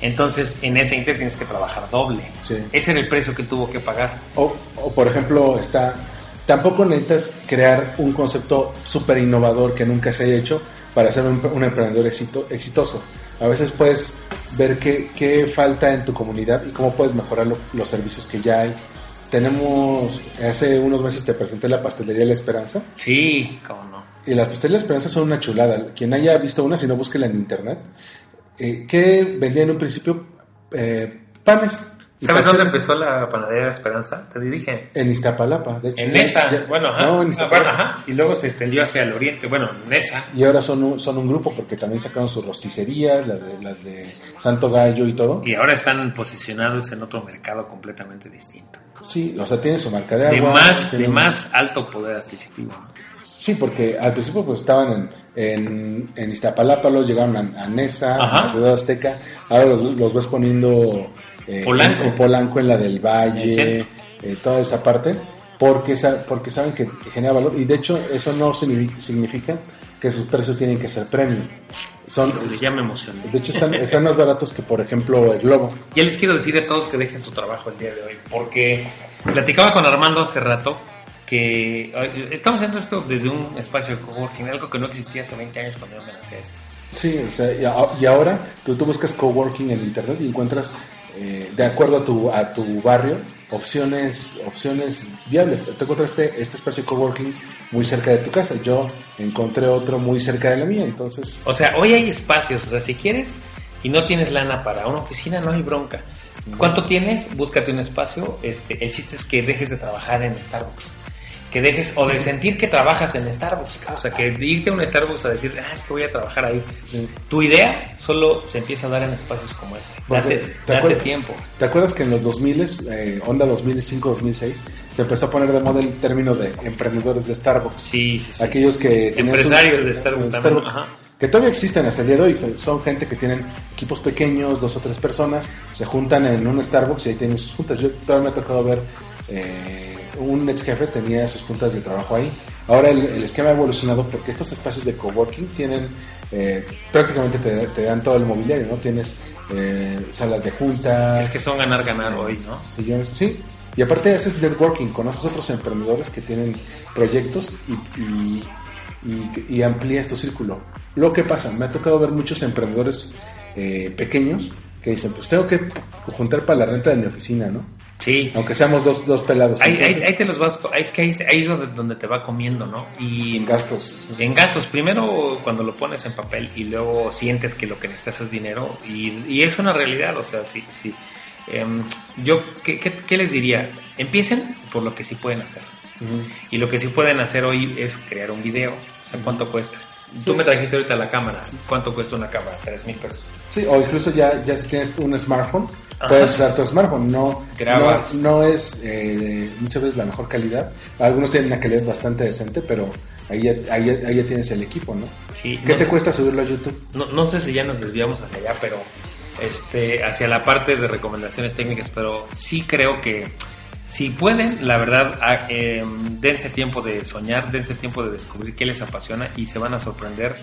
Entonces, en ese inter tienes que trabajar doble. Sí. Ese era el precio que tuvo que pagar. O, o, por ejemplo, está tampoco necesitas crear un concepto súper innovador que nunca se haya hecho para ser un, un emprendedor éxito, exitoso. A veces puedes ver qué, qué falta en tu comunidad y cómo puedes mejorar lo- los servicios que ya hay. Tenemos, hace unos meses te presenté la pastelería La Esperanza Sí, cómo no. Y las pastelerías La Esperanza son una chulada. Quien haya visto una, si no, búsquela en internet, eh, que vendía en un principio eh, panes. y ¿Sabes dónde pasteles. empezó la panadería de Esperanza? Te dirige. En Iztapalapa, de hecho. En esa, ya- bueno, ajá. No, en Ah, Iztapalapa. bueno, ajá. Y luego se extendió hacia el oriente, bueno, en esa. Y ahora son un, son un grupo porque también sacaron sus rosticerías, las de, las de Santo Gallo y todo. Y ahora están posicionados en otro mercado completamente distinto. Sí, o sea, tiene su marca de De agua. más, tiene- de más alto poder adquisitivo. Sí, porque al principio pues estaban en, en, en Iztapalapa, luego llegaron a, a Nesa, Ajá. a la Ciudad Azteca. Ahora los, los ves poniendo eh, Polanco. en Polanco, en la del Valle, eh, toda esa parte, porque, porque saben que, que genera valor. Y de hecho, eso no signifi- significa que sus precios tienen que ser premium. Son, Híjole, ya me emocioné. de hecho, están, *laughs* están más baratos que, por ejemplo, el Globo. Ya les quiero decir a todos que dejen su trabajo el día de hoy, porque platicaba con Armando hace rato que estamos haciendo esto desde un espacio de coworking, algo que no existía hace 20 años cuando yo me lancé esto. Sí, o sea, y ahora tú, tú buscas coworking en internet y encuentras, eh, de acuerdo a tu, a tu barrio, opciones opciones viables. Te encontraste este espacio de coworking muy cerca de tu casa. Yo encontré otro muy cerca de la mía, entonces... O sea, hoy hay espacios, o sea, si quieres y no tienes lana para una oficina, no hay bronca. ¿Cuánto tienes? Búscate un espacio. Este, el chiste es que dejes de trabajar en Starbucks. Que dejes, o de sentir que trabajas en Starbucks. O sea, que irte a un Starbucks a decir, ah, es que voy a trabajar ahí. Tu idea solo se empieza a dar en espacios como este. Date, ¿te date acuerdas? tiempo. ¿Te acuerdas que en los 2000, eh, onda 2005-2006, se empezó a poner de moda el término de emprendedores de Starbucks? Sí, sí, sí. Aquellos que Empresarios de Starbucks de también, ajá. Que todavía existen hasta el día de hoy. Son gente que tienen equipos pequeños, dos o tres personas, se juntan en un Starbucks y ahí tienen sus juntas. Yo todavía me ha tocado ver eh, un ex jefe tenía sus juntas de trabajo ahí. Ahora el, el esquema ha evolucionado porque estos espacios de coworking tienen eh, prácticamente te, te dan todo el mobiliario, ¿no? Tienes eh, salas de juntas. Es que son ganar, ganar hoy, ¿no? sillones, sí. Y aparte haces networking, conoces otros emprendedores que tienen proyectos y, y, y- y amplías tu círculo. Lo que pasa, me ha tocado ver muchos emprendedores eh, pequeños que dicen, pues tengo que juntar para la renta de mi oficina, ¿no? Sí. Aunque seamos dos, dos pelados. Ahí, ahí, Entonces, ahí te los vas, ahí es que ahí, ahí es donde, donde te va comiendo, ¿no? Y en gastos. sí. En gastos, primero cuando lo pones en papel y luego sientes que lo que necesitas es dinero y, y es una realidad, o sea, sí, sí. Em, yo, ¿qué, qué, qué les diría? Empiecen por lo que sí pueden hacer. Y lo que sí pueden hacer hoy es crear un video. Sea, ¿cuánto cuesta? Tú me trajiste ahorita la cámara. ¿Cuánto cuesta una cámara? Tres mil pesos. Sí, o incluso ya, ya si tienes un smartphone, Ajá. puedes usar tu smartphone. No, Grabas. no, no es eh, muchas veces la mejor calidad. Algunos tienen una calidad bastante decente, pero ahí ya, ahí, ahí ya tienes el equipo, ¿no? Sí, ¿Qué no te sé- cuesta subirlo a YouTube? No, no sé si ya nos desviamos hacia allá, pero este, hacia la parte de recomendaciones técnicas, pero sí creo que si pueden, la verdad, em, dense tiempo de soñar, dense tiempo de descubrir qué les apasiona y se van a sorprender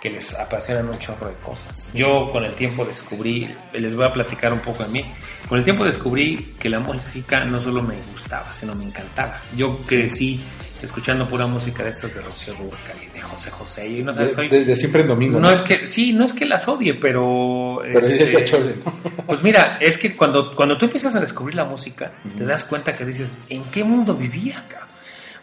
que les apasionan un chorro de cosas. Yo con el tiempo descubrí, les voy a platicar un poco de mí, con el tiempo descubrí que la música no solo me gustaba, sino me encantaba. Yo crecí escuchando pura música de estas de Rocío Durcal y de José José. Y no, sabes, soy- de- de siempre en domingo. no es que, sí, no es que las odie, pero... Pero este, es chole. pues mira, es que cuando, cuando tú empiezas a descubrir la música, te das cuenta que dices, ¿en qué mundo vivía, cabrón?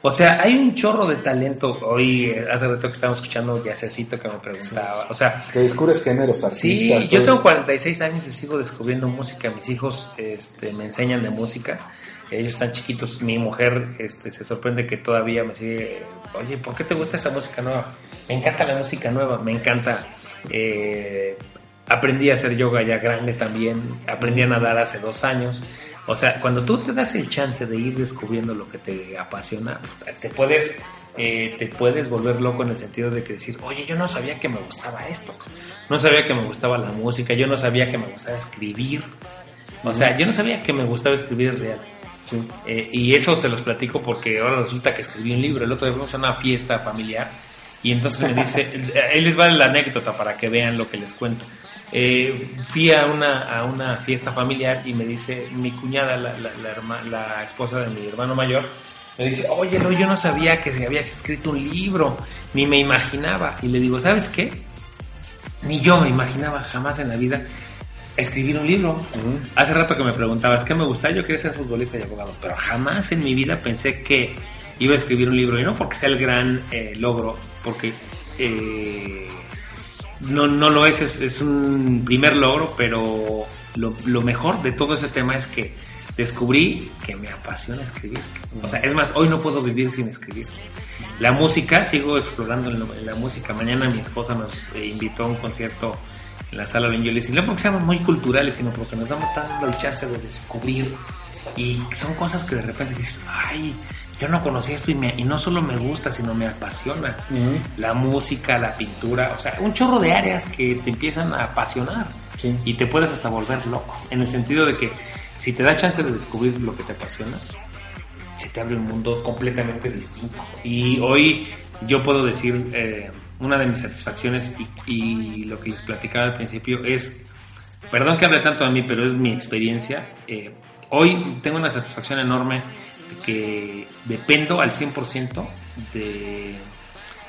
O sea, hay un chorro de talento. Hoy, hace rato que estábamos escuchando Yacecito que me preguntaba. O sea, Que descubres géneros, sí, artistas. yo todo tengo eso. 46 años y sigo descubriendo música. Mis hijos este, me enseñan de música. Ellos están chiquitos. Mi mujer este, se sorprende que todavía me sigue. Oye, ¿por qué te gusta esa música nueva? Me encanta la música nueva. Me encanta. eh, aprendí a hacer yoga ya grande también. Aprendí a nadar hace dos años. O sea, cuando tú te das el chance de ir descubriendo lo que te apasiona, te puedes, eh, te puedes volver loco en el sentido de que decir, oye, yo no sabía que me gustaba esto, no sabía que me gustaba la música, yo no sabía que me gustaba escribir, o sea, yo no sabía que me gustaba escribir real. Sí. Eh, y eso te los platico porque ahora resulta que escribí un libro. El otro día fuimos a una fiesta familiar y entonces me dice, *laughs* ahí les va la anécdota para que vean lo que les cuento. Eh, fui a una, a una fiesta familiar y me dice mi cuñada, la, la, la, herma- la esposa de mi hermano mayor, me dice, oye, no, yo no sabía que habías escrito un libro, ni me imaginaba. Y le digo, ¿sabes qué? Ni yo me imaginaba jamás en la vida escribir un libro. Hace rato que me preguntabas qué me gusta, yo quería ser futbolista y abogado, pero jamás en mi vida pensé que iba a escribir un libro, y no porque sea el gran eh, logro, porque eh, no, no lo es, es, un primer logro, pero lo, mejor de todo ese tema es que descubrí que me apasiona escribir. O sea, es más, hoy no puedo vivir sin escribir. La música, sigo explorando la música. Mañana mi esposa nos eh, invitó a un concierto en la sala Benjuelis, y no porque seamos muy culturales, sino porque nos damos dando el chance de descubrir. Y son cosas que de repente dices, ay, yo no conocía esto y, me, y no solo me gusta, sino me apasiona. Ujú. La música, la pintura, o sea, un chorro de áreas que te empiezan a apasionar Sí. y te puedes hasta volver loco. En el sentido de que si te da chance de descubrir lo que te apasiona, se te abre un mundo completamente distinto. Y hoy yo puedo decir, eh, una de mis satisfacciones y, y lo que les platicaba al principio es, perdón que hable tanto de mí, pero es mi experiencia. eh, hoy tengo una satisfacción enorme que dependo al 100% de,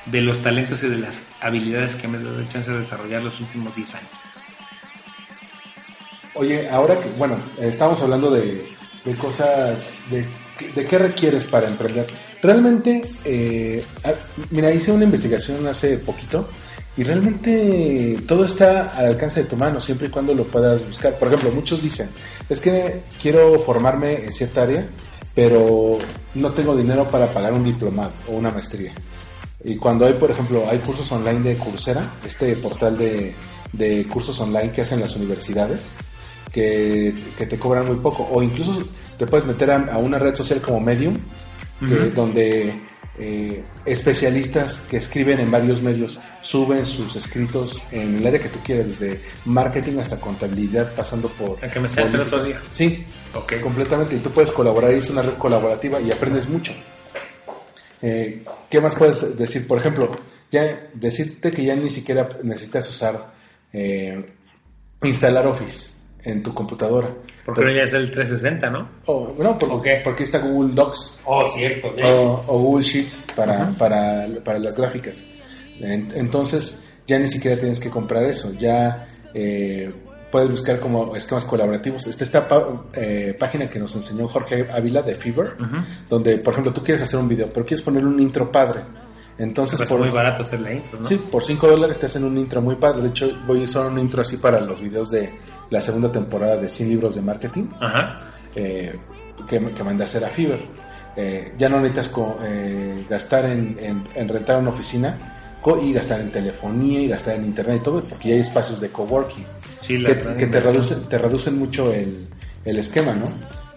de los talentos y de las habilidades que me he dado chance de desarrollar los últimos 10 años. Oye, ahora que, bueno, estamos hablando de, de cosas, de, de qué requieres para emprender. Realmente, eh, mira, hice una investigación hace poquito y realmente todo está al alcance de tu mano siempre y cuando lo puedas buscar. Por ejemplo, muchos dicen, es que quiero formarme en cierta área, pero no tengo dinero para pagar un diplomado o una maestría. Y cuando hay, por ejemplo, hay cursos online de Coursera, este portal de, de cursos online que hacen las universidades, que, que te cobran muy poco, o incluso te puedes meter a, a una red social como Medium, que- donde eh, especialistas que escriben en varios medios suben sus escritos en el área que tú quieras, desde marketing hasta contabilidad, pasando por... El que me el otro día. Sí, Ok. completamente. Y tú puedes colaborar, y es una red colaborativa y aprendes mucho. Eh, ¿Qué más puedes decir? Por ejemplo, ya decirte que ya ni siquiera necesitas usar, eh, instalar Office en tu computadora. Porque ahora ya es el 360, ¿no? Oh, no, por- Ok. porque está Google Docs Oh, cierto. o, o Google Sheets para, para, para las gráficas. En- Entonces, ya ni siquiera tienes que comprar eso. Ya eh, puedes buscar como esquemas colaborativos. Está esta eh, página que nos enseñó Jorge Ávila de Fever, donde, por ejemplo, tú quieres hacer un video, pero quieres ponerle un intro padre. Entonces, Pues por, muy barato hacer la intro, ¿no? sí, por 5 dólares te hacen un intro muy padre. De hecho, voy a usar un intro así para los videos de la segunda temporada de 100 libros de marketing Ajá. eh, que, que mandé a hacer a Fiverr. Eh, ya no necesitas co- eh, gastar en, en- en rentar una oficina y gastar en telefonía y gastar en internet y todo, porque ya hay espacios de coworking Sí, la que, que te, reducen, te reducen mucho el, el esquema, ¿no?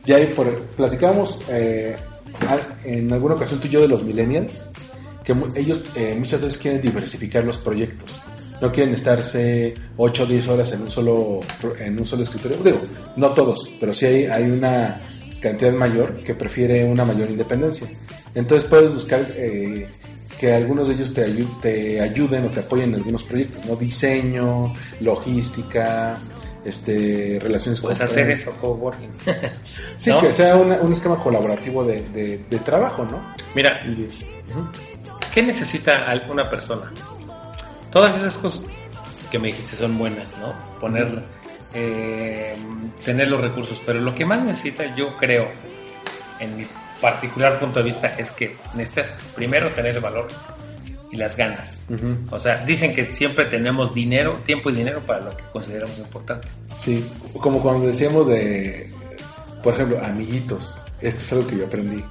Ya hay por, platicábamos en alguna ocasión tú y yo de los millennials, que ellos eh, muchas veces quieren diversificar los proyectos. No quieren estarse 8 o 10 horas en un solo en un solo escritorio. Digo, no todos, pero sí hay, hay una cantidad mayor que prefiere una mayor independencia. Entonces puedes buscar eh, que algunos de ellos te, ayu- te ayuden o te apoyen en algunos proyectos, ¿no? Diseño, logística, este, relaciones Pues con hacer eso, coworking. Sí, ¿no? que sea una- un esquema colaborativo de, de- de trabajo, ¿no? Mira, ¿qué necesita alguna persona? Todas esas cosas que me dijiste son buenas, ¿no? Poner, eh, tener los recursos, pero lo que más necesita, yo creo, en mi particular punto de vista, es que necesitas primero tener el valor y las ganas. Ujú. O sea, dicen que siempre tenemos dinero, tiempo y dinero para lo que consideramos importante. Sí, como cuando decíamos de, por ejemplo, amiguitos, esto es algo que yo aprendí.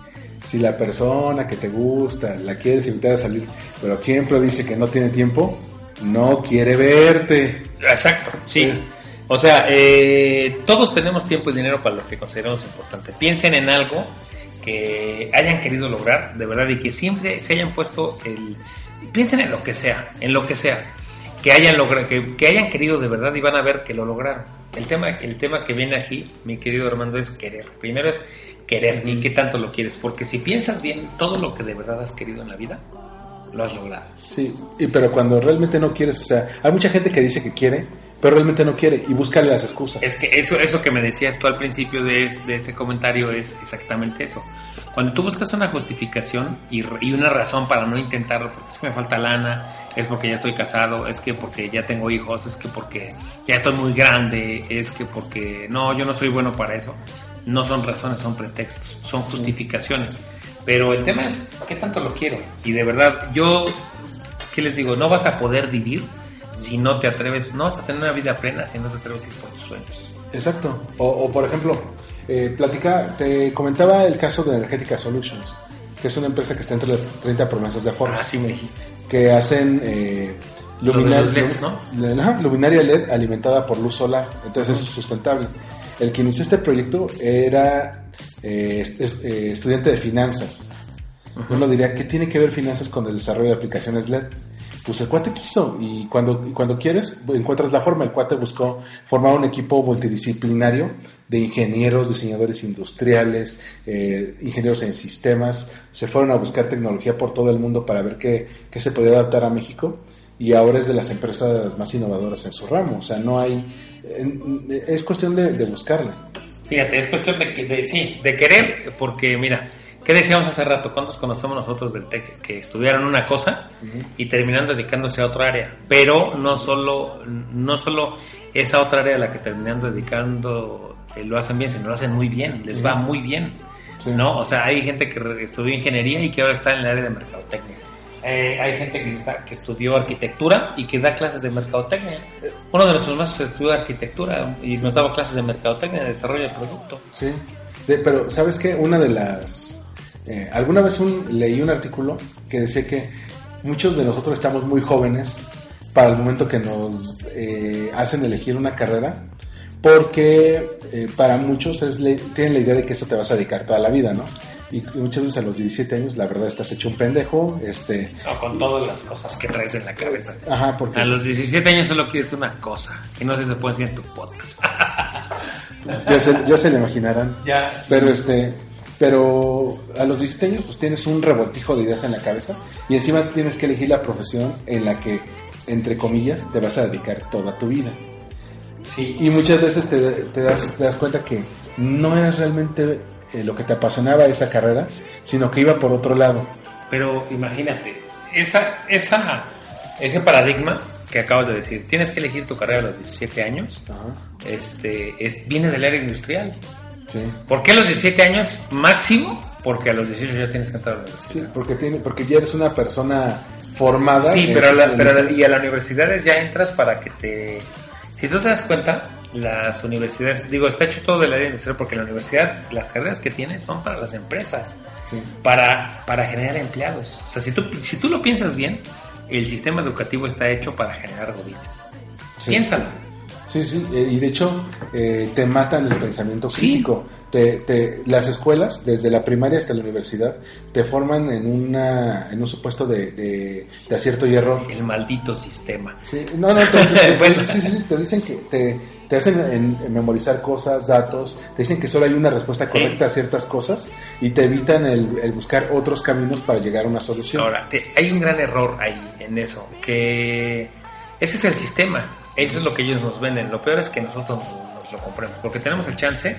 Si la persona que te gusta la quieres invitar a salir, pero siempre dice que no tiene tiempo, no quiere verte. Exacto, sí. Sí. O sea, eh, todos tenemos tiempo y dinero para lo que consideramos importante. Piensen en algo que hayan querido lograr, de verdad, y que siempre se hayan puesto el... Piensen en lo que sea, en lo que sea. Que hayan logrado, que, que hayan querido de verdad y van a ver que lo lograron. El tema, el tema que viene aquí, mi querido Armando, es querer. Primero es querer y qué tanto lo quieres. Porque si piensas bien todo lo que de verdad has querido en la vida, lo has logrado. Sí, y pero cuando realmente no quieres, o sea, hay mucha gente que dice que quiere, pero realmente no quiere y busca las excusas. Es que eso, eso que me decías tú al principio de, de este comentario es exactamente eso. Cuando tú buscas una justificación y, y una razón para no intentarlo, porque es que me falta lana, es porque ya estoy casado, es que porque ya tengo hijos, es que porque ya estoy muy grande, es que porque no, yo no soy bueno para eso, no son razones, son pretextos, son justificaciones. Pero el tema es, ¿qué tanto lo quiero? Y de verdad, yo, ¿qué les digo? No vas a poder vivir si no te atreves, no vas a tener una vida plena si no te atreves a ir por tus sueños. Exacto. O, o, por ejemplo, eh, platica, te comentaba el caso de Energética Solutions, que es una empresa que está entre las 30 promesas de Forbes. Ah, sí me dijiste. que hacen eh, luminar- LEDs, ¿no? luminaria LED alimentada por luz solar. Entonces eso es sustentable. El que inició este proyecto era eh, est- eh, estudiante de finanzas. Uno diría, ¿qué tiene que ver finanzas con el desarrollo de aplicaciones LED? Pues el cuate quiso y cuando, y cuando quieres encuentras la forma. El cuate buscó formar un equipo multidisciplinario de ingenieros, diseñadores industriales, eh, ingenieros en sistemas. Se fueron a buscar tecnología por todo el mundo para ver qué, qué se podía adaptar a México y ahora es de las empresas más innovadoras en su ramo. O sea, no hay... Es cuestión de, de buscarle. Fíjate, es cuestión de, de sí, de querer, porque mira, ¿qué decíamos hace rato? ¿Cuántos conocemos nosotros del TEC que estudiaron una cosa y terminan dedicándose a otra área? Pero no solo, no solo esa otra área a la que terminan dedicando eh, lo hacen bien, sino lo hacen muy bien, les va muy bien. Sí. ¿no? O sea, hay gente que estudió ingeniería y que ahora está en el área de mercadotecnia. Eh, hay gente que, está, que estudió arquitectura y que da clases de mercadotecnia. Uno de nuestros maestros estudió arquitectura y nos daba clases de mercadotecnia, de desarrollo de producto. Sí, De- pero ¿sabes qué? Una de las... eh, alguna vez un- leí un artículo que decía que muchos de nosotros estamos muy jóvenes para el momento que nos eh, hacen elegir una carrera, porque eh, para muchos es le- tienen la idea de que eso te vas a dedicar toda la vida, ¿no? Y muchas veces a los 17 años, la verdad, estás hecho un pendejo, este... No, con todas las cosas que traes en la cabeza. Ajá, porque... A los 17 años solo quieres una cosa, y no sé si se puede decir en tu podcast. Ya se, ya se le imaginarán. ya, Pero este, pero a los 17 años pues tienes un revoltijo de ideas en la cabeza y encima tienes que elegir la profesión en la que, entre comillas, te vas a dedicar toda tu vida. sí, Y muchas veces te, te das, te das cuenta que no era realmente eh, lo que te apasionaba esa carrera, sino que iba por otro lado. Pero imagínate, esa, esa, ese paradigma que acabas de decir, tienes que elegir tu carrera a los 17 años, este, es, viene del área industrial. Sí. ¿Por qué a los 17 años máximo? Porque a los 18 ya tienes que entrar a la universidad. Sí, porque, tiene, porque ya eres una persona formada. Sí, pero, a la- pero a la- y a las universidades ya entras para que te... Si tú te das cuenta, las universidades, digo, está hecho todo del área industrial porque la universidad, las carreras que tiene son para las empresas, Sí. para, para generar empleados. O sea, si tú, si tú lo piensas bien, el sistema educativo está hecho para generar godines. Sí. Piénsalo. Sí, sí, eh, y de hecho eh, te matan el pensamiento Sí. Te, te- las escuelas, desde la primaria hasta la universidad, te forman en, una, en un supuesto de, de, de acierto y error. El maldito sistema. Sí, no, no, te, te- Bueno. *laughs* sí, sí, sí, te dicen que te, te hacen en- en memorizar cosas, datos, te dicen que solo hay una respuesta correcta a ciertas cosas y te evitan el, el buscar otros caminos para llegar a una solución. Ahora, hay un gran error ahí en eso, que ese es el sistema, eso es lo que ellos nos venden. Lo peor es que nosotros lo compremos, porque tenemos el chance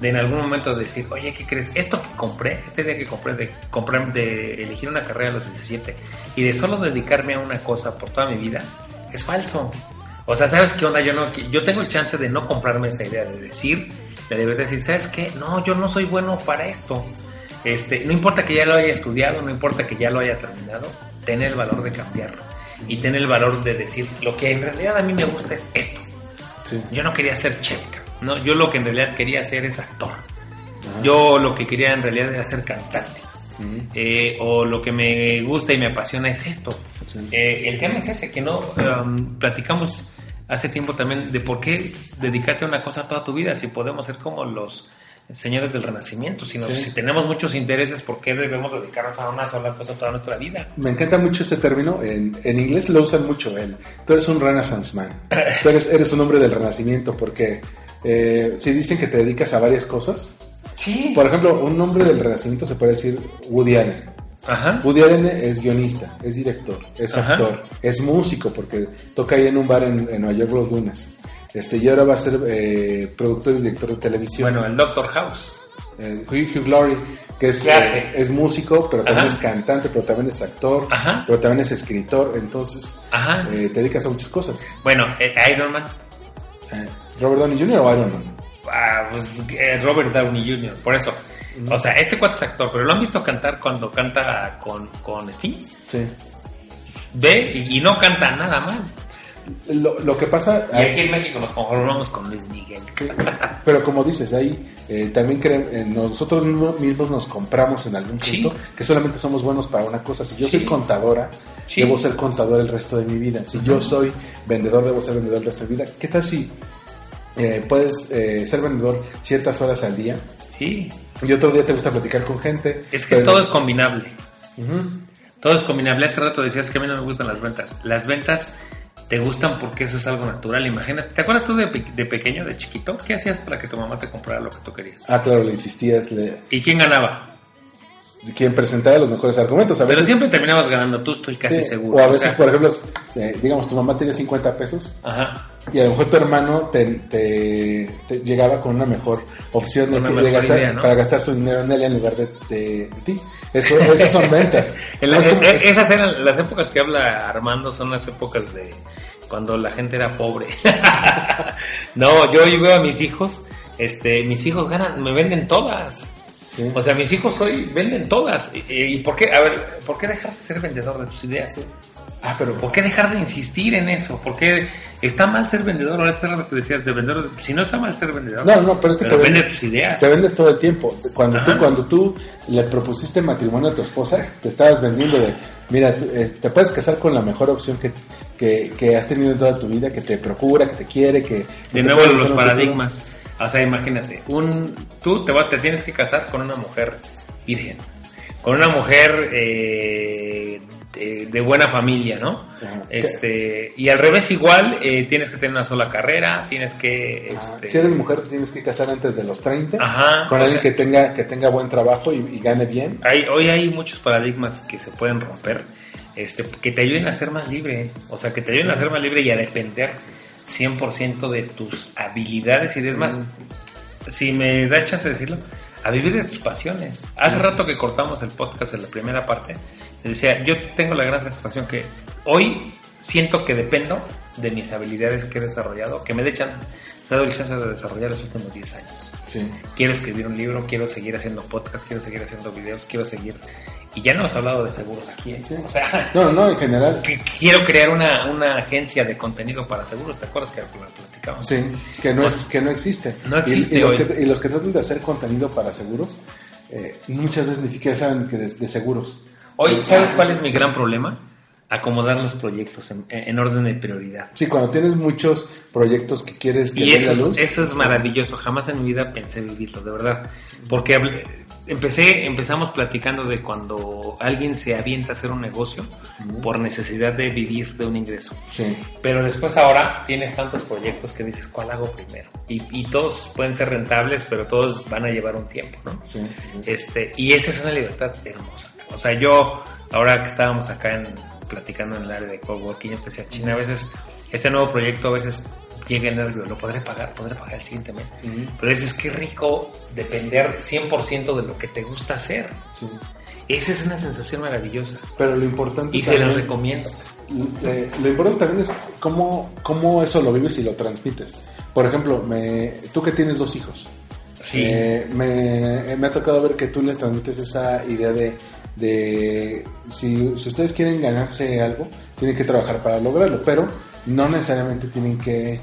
de en algún momento decir, oye, ¿qué crees? Esto que compré, este día que compré de comprar, de elegir una carrera a los 17 y de solo dedicarme a una cosa por toda mi vida, es falso. O sea, ¿sabes qué onda? Yo no, yo tengo el chance de no comprarme esa idea, de decir, de deber decir, ¿sabes qué? No, yo no soy bueno para esto. Este, no importa que ya lo haya estudiado, no importa que ya lo haya terminado, tener el valor de cambiarlo y tener el valor de decir, lo que en realidad a mí me gusta es esto. Sí. Yo no quería ser chef, no, yo lo que en realidad quería hacer es actor. Ajá. Yo lo que quería en realidad era ser cantante. Ujú. Eh, o lo que me gusta y me apasiona es esto. Sí. Eh, el tema es ese, que no um, platicamos hace tiempo también de por qué dedicarte a una cosa toda tu vida, si podemos ser como los señores del renacimiento, si, nos- Sí. si tenemos muchos intereses, ¿por qué debemos dedicarnos a una sola cosa toda nuestra vida? Me encanta mucho este término. En, en inglés lo usan mucho. El, tú eres un Renaissance man. *laughs* Tú eres, eres un hombre del renacimiento porque eh, si dicen que te dedicas a varias cosas. Sí. Por ejemplo, un hombre del renacimiento se puede decir Woody Allen. Ajá. Woody Allen es guionista, es director, es Ajá. actor, es músico porque toca ahí en un bar en, en Nueva York Los Dunes. Este, y ahora va a ser eh, productor y director de televisión. Bueno, el Doctor House. Eh, Hugh, Hugh Laurie, que es, eh, es músico, pero también Ajá. es cantante, pero también es actor, Ajá. pero también es escritor, entonces Ajá. eh, te dedicas a muchas cosas. Bueno, eh, Iron Man. Eh, Robert Downey Jr. o Iron Man. Ah, pues, eh, Robert Downey Jr., por eso. O sea, este cuate es actor, pero lo han visto cantar cuando canta con, con Sting. Sí. Ve y, y no canta nada mal. Lo, lo que pasa, Y aquí en México nos conformamos con Luis Miguel. Pero como dices, ahí eh, también creen, eh, nosotros mismo- mismos nos compramos en algún Sí. punto que solamente somos buenos para una cosa. Si yo Sí. soy contadora, Sí. debo ser contador el resto de mi vida. Si yo soy vendedor, debo ser vendedor el resto de mi vida. ¿Qué tal si eh, puedes eh, ser vendedor ciertas horas al día Sí. y otro día te gusta platicar con gente? Es que todo es combinable. Todo es combinable. Hace rato decías que a mí no me gustan las ventas. Las ventas te gustan porque eso es algo natural. Imagínate. ¿Te acuerdas tú de, de pequeño, de chiquito? ¿Qué hacías para que tu mamá te comprara lo que tú querías? Ah, claro, le insistías, le, ¿Y quién ganaba? quien presentaba los mejores argumentos. A Pero veces, siempre terminabas ganando tú, estoy casi sí, seguro. O a O veces, sea, por ejemplo, eh, digamos, tu mamá tiene 50 pesos Ajá. Y a lo mejor tu hermano te, te- te llegaba con una mejor opción de, Una que- de mejor gastar, idea, ¿no? para gastar su dinero en él en lugar de, ti. Eso, esas son ventas. En la- eh, esas eran las épocas que habla Armando, son las épocas de cuando la gente era pobre. *laughs* no, yo veo a mis hijos, este, mis hijos ganan, me venden todas. Sí. O sea, mis hijos hoy venden todas. ¿Y, y por qué? A ver, ¿por qué dejar de ser vendedor de tus ideas? Ah, pero ¿Por qué dejar de insistir en eso? ¿Por qué está mal ser vendedor? Ahora es lo que decías de vendedor. Si no está mal ser vendedor, No, no, pero es que te vende vende- tus ideas. te vendes todo el tiempo. Cuando tú, cuando tú le propusiste matrimonio a tu esposa, te estabas vendiendo de, mira, eh, te puedes casar con la mejor opción que, que, que has tenido en toda tu vida, que te procura, que te quiere, que... De nuevo los paradigmas. O sea, imagínate, un, tú te, vas, te tienes que casar con una mujer virgen, con una mujer eh, de, de buena familia, ¿no? Este, y al revés igual, eh, tienes que tener una sola carrera, tienes que... Este, Si eres mujer, te tienes que casar antes de los 30, Ajá, con alguien sea- que tenga, que tenga buen trabajo y, y gane bien. hay, hoy hay muchos paradigmas que se pueden romper, este, que te ayuden a ser más libre, o sea, que te ayuden a ser más libre y a depender 100% de tus habilidades y demás. Si me da chance de decirlo, a vivir de tus pasiones. Hace rato que cortamos el podcast en la primera parte, decía, yo tengo la gran satisfacción que hoy siento que dependo de mis habilidades que he desarrollado, que me he dado el chance de desarrollar los últimos 10 años Sí. quiero escribir un libro, quiero seguir haciendo podcast, quiero seguir haciendo videos, quiero seguir... Y ya no hemos hablado de seguros aquí, ¿eh? Sí. o sea, No, no, en general. que quiero crear una, una agencia de contenido para seguros, ¿te acuerdas que lo platicamos? Sí, que no, es, que no existe. No Y- existe y, los que, y los que tratan de hacer contenido para seguros, eh, muchas veces ni siquiera saben que de, de seguros. Hoy, ¿sabes cuál es mi gran problema? acomodar los proyectos en, en orden de prioridad. Sí, cuando tienes muchos proyectos que quieres que Y eso, la luz. eso es maravilloso, jamás en mi vida pensé vivirlo, de verdad. Porque hablé- empecé, empezamos platicando de cuando alguien se avienta a hacer un negocio por necesidad de vivir de un ingreso. Sí, Pero después ahora tienes tantos proyectos que dices, ¿cuál hago primero? Y, y todos pueden ser rentables, pero todos van a llevar un tiempo, ¿no? sí, sí. Este, y esa es una libertad hermosa. O sea, yo, ahora que estábamos acá en, platicando en el área de coworking, yo te decía, China, a veces este nuevo proyecto a veces llega el nervio, ¿lo podré pagar? ¿Podré pagar el siguiente mes? Pero dices, qué rico depender 100% de lo que te gusta hacer. Sí. Esa es una sensación maravillosa. Pero lo importante Y se los también- recomiendo. Eh, lo importante también es cómo, cómo eso lo vives y lo transmites. Por ejemplo, me, tú que tienes dos hijos, Sí. eh, me, me ha tocado ver que tú les transmites esa idea de, de si, si ustedes quieren ganarse algo, tienen que trabajar para lograrlo, pero no necesariamente tienen que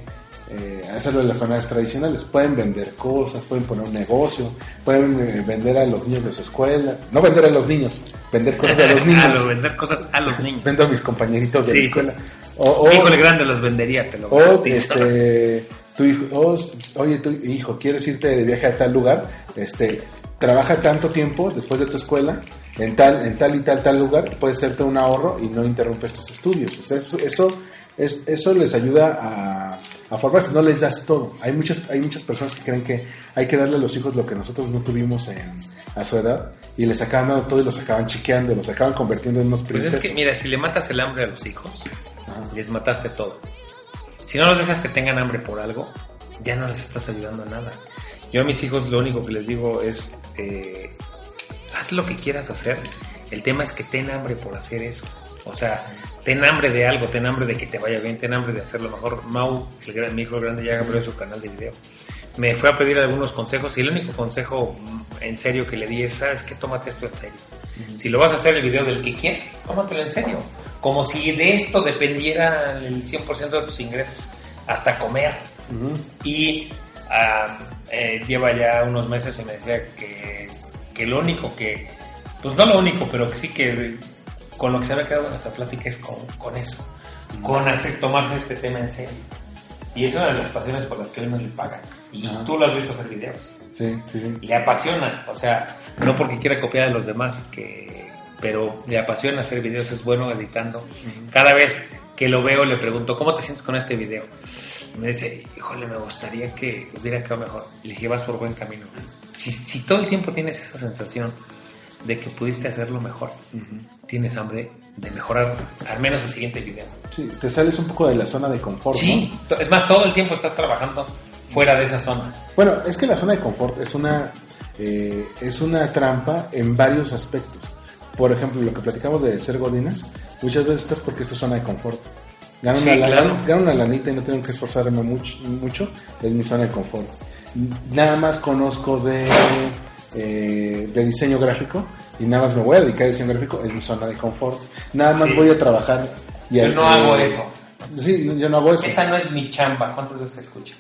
eh, hacerlo de las maneras tradicionales. Pueden vender cosas, pueden poner un negocio, pueden eh, vender a los niños de su escuela, no vender a los niños, vender cosas a los *laughs* niños. a lo- vender cosas a los niños. Vendo a mis compañeritos de Sí. la escuela. O, o- Hijo el grande los vendería, te lo o, este, tu hijo, o, oye, tu hijo, ¿quieres irte de viaje a tal lugar? Este, trabaja tanto tiempo después de tu escuela en tal, en tal y tal, tal lugar, puedes hacerte un ahorro y no interrumpes tus estudios. O sea, eso, eso, es, eso les ayuda a, a formarse, no les das todo. Hay muchas, hay muchas personas que creen que hay que darle a los hijos lo que nosotros no tuvimos en, a su edad y les acaban dando todo y los acaban chiqueando, los acaban convirtiendo en unos Pues princesos. es que, mira, si le matas el hambre a los hijos, Ajá. les mataste todo. Si no los dejas que tengan hambre por algo, ya no les estás ayudando a nada. Yo a mis hijos lo único que les digo es, eh, haz lo que quieras hacer. El tema es que ten hambre por hacer eso. O sea, ten hambre de algo, ten hambre de que te vaya bien, ten hambre de hacerlo mejor. Mau, el gran, mi hijo grande, ya abrió su canal de video. Me fue a pedir algunos consejos y el único consejo mm, en serio que le di es, ¿sabes qué? Tómate esto en serio. Si lo vas a hacer el video del que quieres, tómatelo en serio. Como si de esto dependiera el 100% de tus ingresos, hasta comer. Y ah, eh, lleva ya unos meses y me decía que, que lo único que, pues no lo único, pero que sí que con lo que se había quedado en nuestra plática es con, con eso, con hacer, tomarse este tema en serio. Y es una de las pasiones por las que hoy no le pagan. Y Ajá. tú lo has visto hacer videos Sí, sí, sí. le apasiona, o sea, no porque quiera copiar a los demás, que, pero le apasiona hacer videos, es bueno editando. Cada vez que lo veo le pregunto, ¿cómo te sientes con este video? Me dice, híjole, me gustaría que hubiera quedado mejor. Y le dije, vas por buen camino. Si, si todo el tiempo tienes esa sensación de que pudiste hacerlo mejor, tienes hambre de mejorar al menos el siguiente video. Sí, te sales un poco de la zona de confort, Sí, ¿no? es más, todo el tiempo estás trabajando fuera de esa zona. Bueno, es que la zona de confort es una, eh, es una trampa en varios aspectos. Por ejemplo, lo que platicamos de ser godinas, muchas veces estás porque es zona de confort. Gano, Sí, una, lana- claro. gano una lanita y no tengo que esforzarme mucho, mucho, es mi zona de confort. Nada más conozco de, eh, de diseño gráfico y nada más me voy a dedicar a diseño gráfico, es mi zona de confort. Nada más Sí. voy a trabajar. Y Yo al- no hago eh, eso. Sí, yo no hago eso. Esa no es mi chamba. ¿Cuántas veces escucho?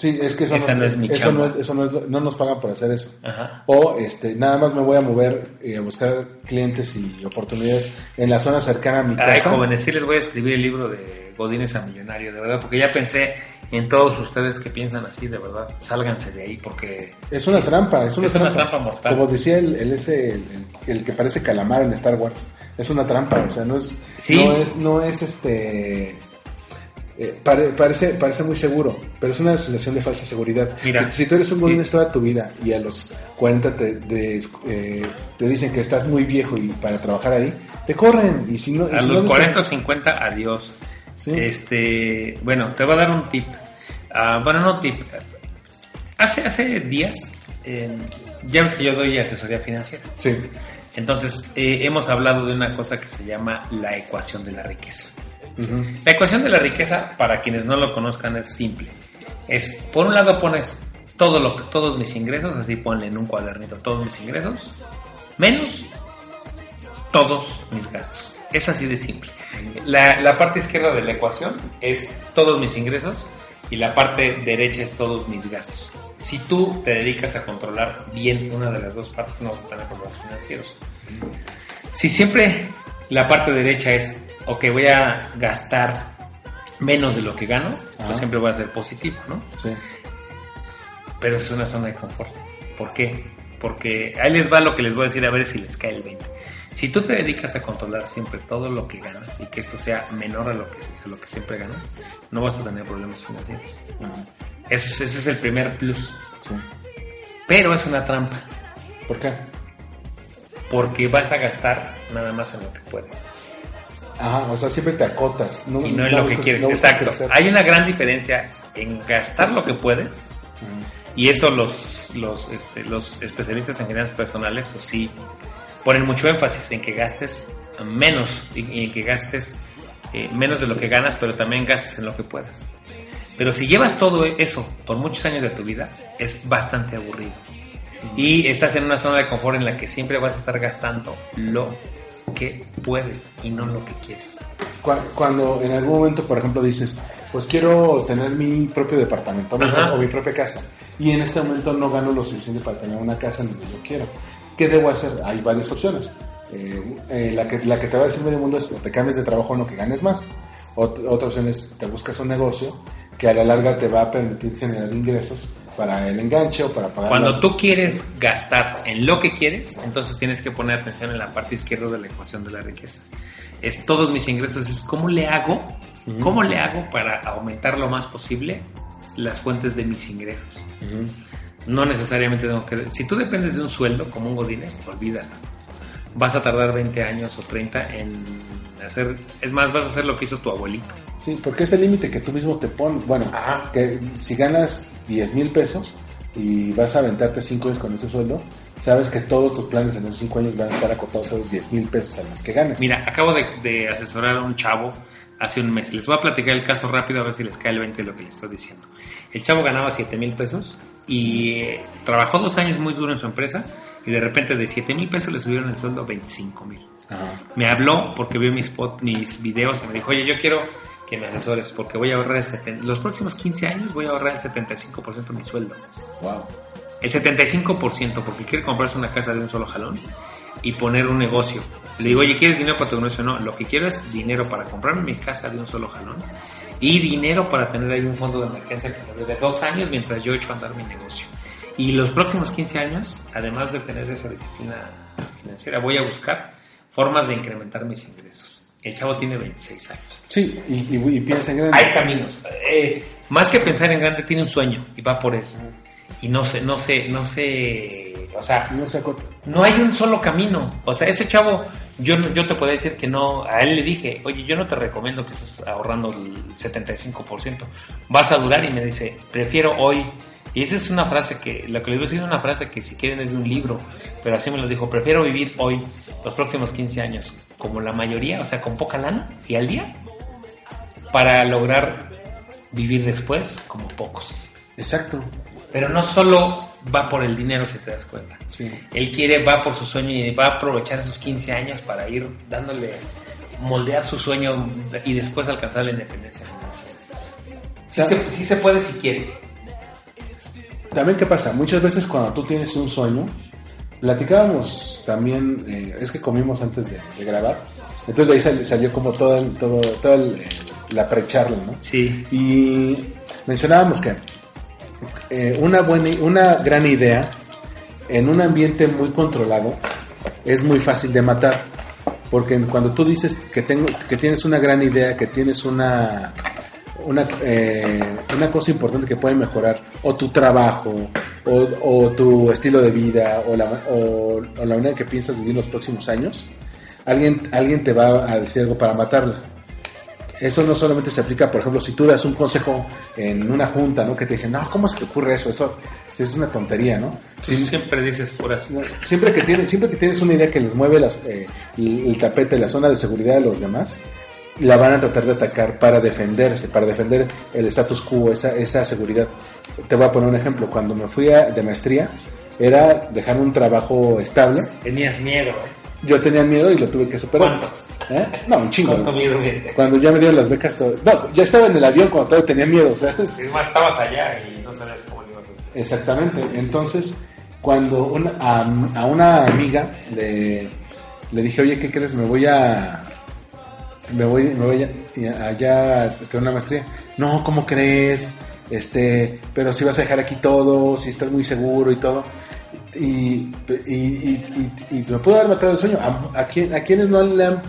Sí, es que eso, no, no es, mi eso, no, es- eso no, es no nos pagan por hacer eso. Ajá. O este, nada más me voy a mover y a buscar clientes y oportunidades en la zona cercana a mi Ay, casa. jóvenes, sí les voy a escribir el libro de Godines a Millonario, de verdad, porque ya pensé en todos ustedes que piensan así, de verdad, sálganse de ahí, porque Es una trampa, es una, Es una trampa. mortal. Como decía el, el ese, el, el- el que parece calamar en Star Wars, es una trampa, o sea, no es, Sí. no es, no es este, eh, pare- parece, parece muy seguro, pero es una sensación de falsa seguridad. Mira, si, si tú eres un sí. godines toda tu vida y a los 40 te, eh, te dicen que estás muy viejo y para trabajar ahí, te corren. Y si no, a si los no- 40 o 50, adiós. Sí. Este, bueno, te voy a dar un tip. Ah, bueno, no tip. Hace, hace días, eh, ya ves que yo doy asesoría financiera. Sí, Entonces, eh, hemos hablado de una cosa que se llama la ecuación de la riqueza. Ujú, La ecuación de la riqueza, para quienes no lo conozcan, es simple. Es, por un lado pones todo lo, todos mis ingresos, así ponle en un cuadernito todos mis ingresos, menos todos mis gastos. Es así de simple. La, la parte izquierda de la ecuación es todos mis ingresos y la parte derecha es todos mis gastos. Si tú te dedicas a controlar bien una de las dos partes, no vas a tener problemas financieros. Si siempre la parte derecha es ok, voy a gastar menos de lo que gano, Ajá. pues siempre voy a ser positivo, ¿no? Sí. Pero es una zona de confort. ¿Por qué? Porque ahí les va lo que les voy a decir a ver si les cae el 20. Si tú te dedicas a controlar siempre todo lo que ganas y que esto sea menor a lo que, a lo que siempre ganas, no vas a tener problemas financieros. Ajá. Eso es- ese es el primer plus. Sí. Pero es una trampa, ¿Por qué? porque vas a gastar nada más en lo que puedes. Ajá, o sea, siempre te acotas. No, Y no en lo que quieres. no Exacto. crecer. Hay una gran diferencia en gastar lo que puedes. Y eso los, los, este, los especialistas en finanzas personales, pues sí, ponen mucho énfasis en que gastes menos y, y en que gastes eh, menos de lo que ganas, pero también gastes en lo que puedas. Pero si llevas todo eso por muchos años de tu vida, es bastante aburrido. Y estás en una zona de confort en la que siempre vas a estar gastando lo que puedes y no lo que quieres. Cu- Cuando en algún momento, por ejemplo, dices, pues quiero tener mi propio departamento mi- o mi propia casa, y en este momento no gano lo suficiente para tener una casa en donde yo quiero, ¿qué debo hacer? Hay varias opciones. Eh, eh, la, que, la que te va a decir medio mundo es o te cambies de trabajo o no que ganes más. Ot- otra opción es te buscas un negocio que a la larga te va a permitir generar ingresos para el enganche o para pagar. Cuando la- tú quieres gastar en lo que quieres, entonces tienes que poner atención en la parte izquierda de la ecuación de la riqueza. Es todos mis ingresos, es cómo le hago, cómo le hago para aumentar lo más posible las fuentes de mis ingresos. No necesariamente tengo que... Si tú dependes de un sueldo como un godínez, olvídalo. Vas a tardar 20 años o 30 en hacer... Es más, vas a hacer lo que hizo tu abuelito. Sí, porque es el límite que tú mismo te pones. Bueno, Ajá. que si ganas 10 mil pesos y vas a aventarte 5 años con ese sueldo, sabes que todos tus planes en esos 5 años van a estar acotados a los 10 mil pesos a los que ganes. Mira, acabo de, de asesorar a un chavo hace un mes. Les voy a platicar el caso rápido a ver si les cae el 20 de lo que les estoy diciendo. El chavo ganaba 7 mil pesos y eh, trabajó dos años muy duro en su empresa y de repente de 7 mil pesos le subieron el sueldo a 25 mil. Me habló porque vio mis, pod- mis videos y me dijo, oye, yo quiero que me asesores porque voy a ahorrar el 70, los próximos 15 años voy a ahorrar el 75% de mi sueldo. Wow. El 75% porque quiere comprarse una casa de un solo jalón y poner un negocio. Le digo, oye, ¿quieres dinero para tu negocio? No, lo que quiero es dinero para comprarme mi casa de un solo jalón y dinero para tener ahí un fondo de emergencia que me dure dos años mientras yo echo a andar mi negocio. Y los próximos 15 años, además de tener esa disciplina financiera, voy a buscar formas de incrementar mis ingresos. El chavo tiene 26 años. Sí, y, y- y piensa en grande. Hay caminos. Eh, más que pensar en grande, tiene un sueño y va por él. Y no sé, no sé, no sé, o sea, No se acota. no hay un solo camino. O sea, ese chavo, yo, yo te podría decir que no, a él le dije, oye, yo no te recomiendo que estés ahorrando el 75%. Vas a durar y me dice, prefiero hoy. Y esa es una frase que, lo que les voy a decir es una frase que si quieren es de un libro, pero así me lo dijo, prefiero vivir hoy, los próximos 15 años, como la mayoría, o sea, con poca lana y al día, para lograr vivir después como pocos. Exacto. Pero no solo va por el dinero, si te das cuenta. Sí. Él quiere, va por su sueño y va a aprovechar esos 15 años para ir dándole, moldear su sueño y después alcanzar la independencia financiera. Sí, se, sí se puede si quieres. También, ¿qué pasa? Muchas veces cuando tú tienes un sueño, platicábamos también, eh, es que comimos antes de, de grabar, entonces de ahí sal- salió como todo, el- todo, toda el- eh, la pre-charla, ¿no? Sí. Y mencionábamos que eh, una, buena, una gran idea en un ambiente muy controlado es muy fácil de matar. Porque cuando tú dices que, tengo, que tienes una gran idea, que tienes una, una, eh, una cosa importante que puede mejorar, o tu trabajo, o, o tu estilo de vida, o la, o, o la manera en que piensas vivir los próximos años, alguien, alguien te va a decir algo para matarla. Eso no solamente se aplica, por ejemplo, si tú das un consejo en una junta, ¿no? Que te dicen, no, ¿cómo se te ocurre eso? Eso es una tontería, ¿no? Siempre dices puras. siempre que tienes, siempre que tienes una idea que les mueve las, eh, el, el tapete, la zona de seguridad de los demás, la van a tratar de atacar para defenderse, para defender el status quo, esa, esa seguridad. Te voy a poner un ejemplo. Cuando me fui a- de maestría, era dejar un trabajo estable. Tenías miedo, ¿eh? Yo tenía miedo y lo tuve que superar. ¿Cuánto? ¿Eh? No, un chingo. ¿Cuánto miedo me- Cuando ya me dieron las becas, todo- no, ya estaba en el avión cuando todavía tenía miedo, ¿sabes? Es más, estabas allá y no sabías cómo ibas a hacer. Exactamente. Entonces, cuando una- a, a una amiga le, le dije, oye, ¿qué crees? Me voy a, me voy, me voy allá a estudiar una maestría. No, ¿cómo crees? Este, pero si vas a dejar aquí todo, si estás muy seguro y todo. Y, y, y, y- me pudo haber matado el sueño. A, a, a quienes no le han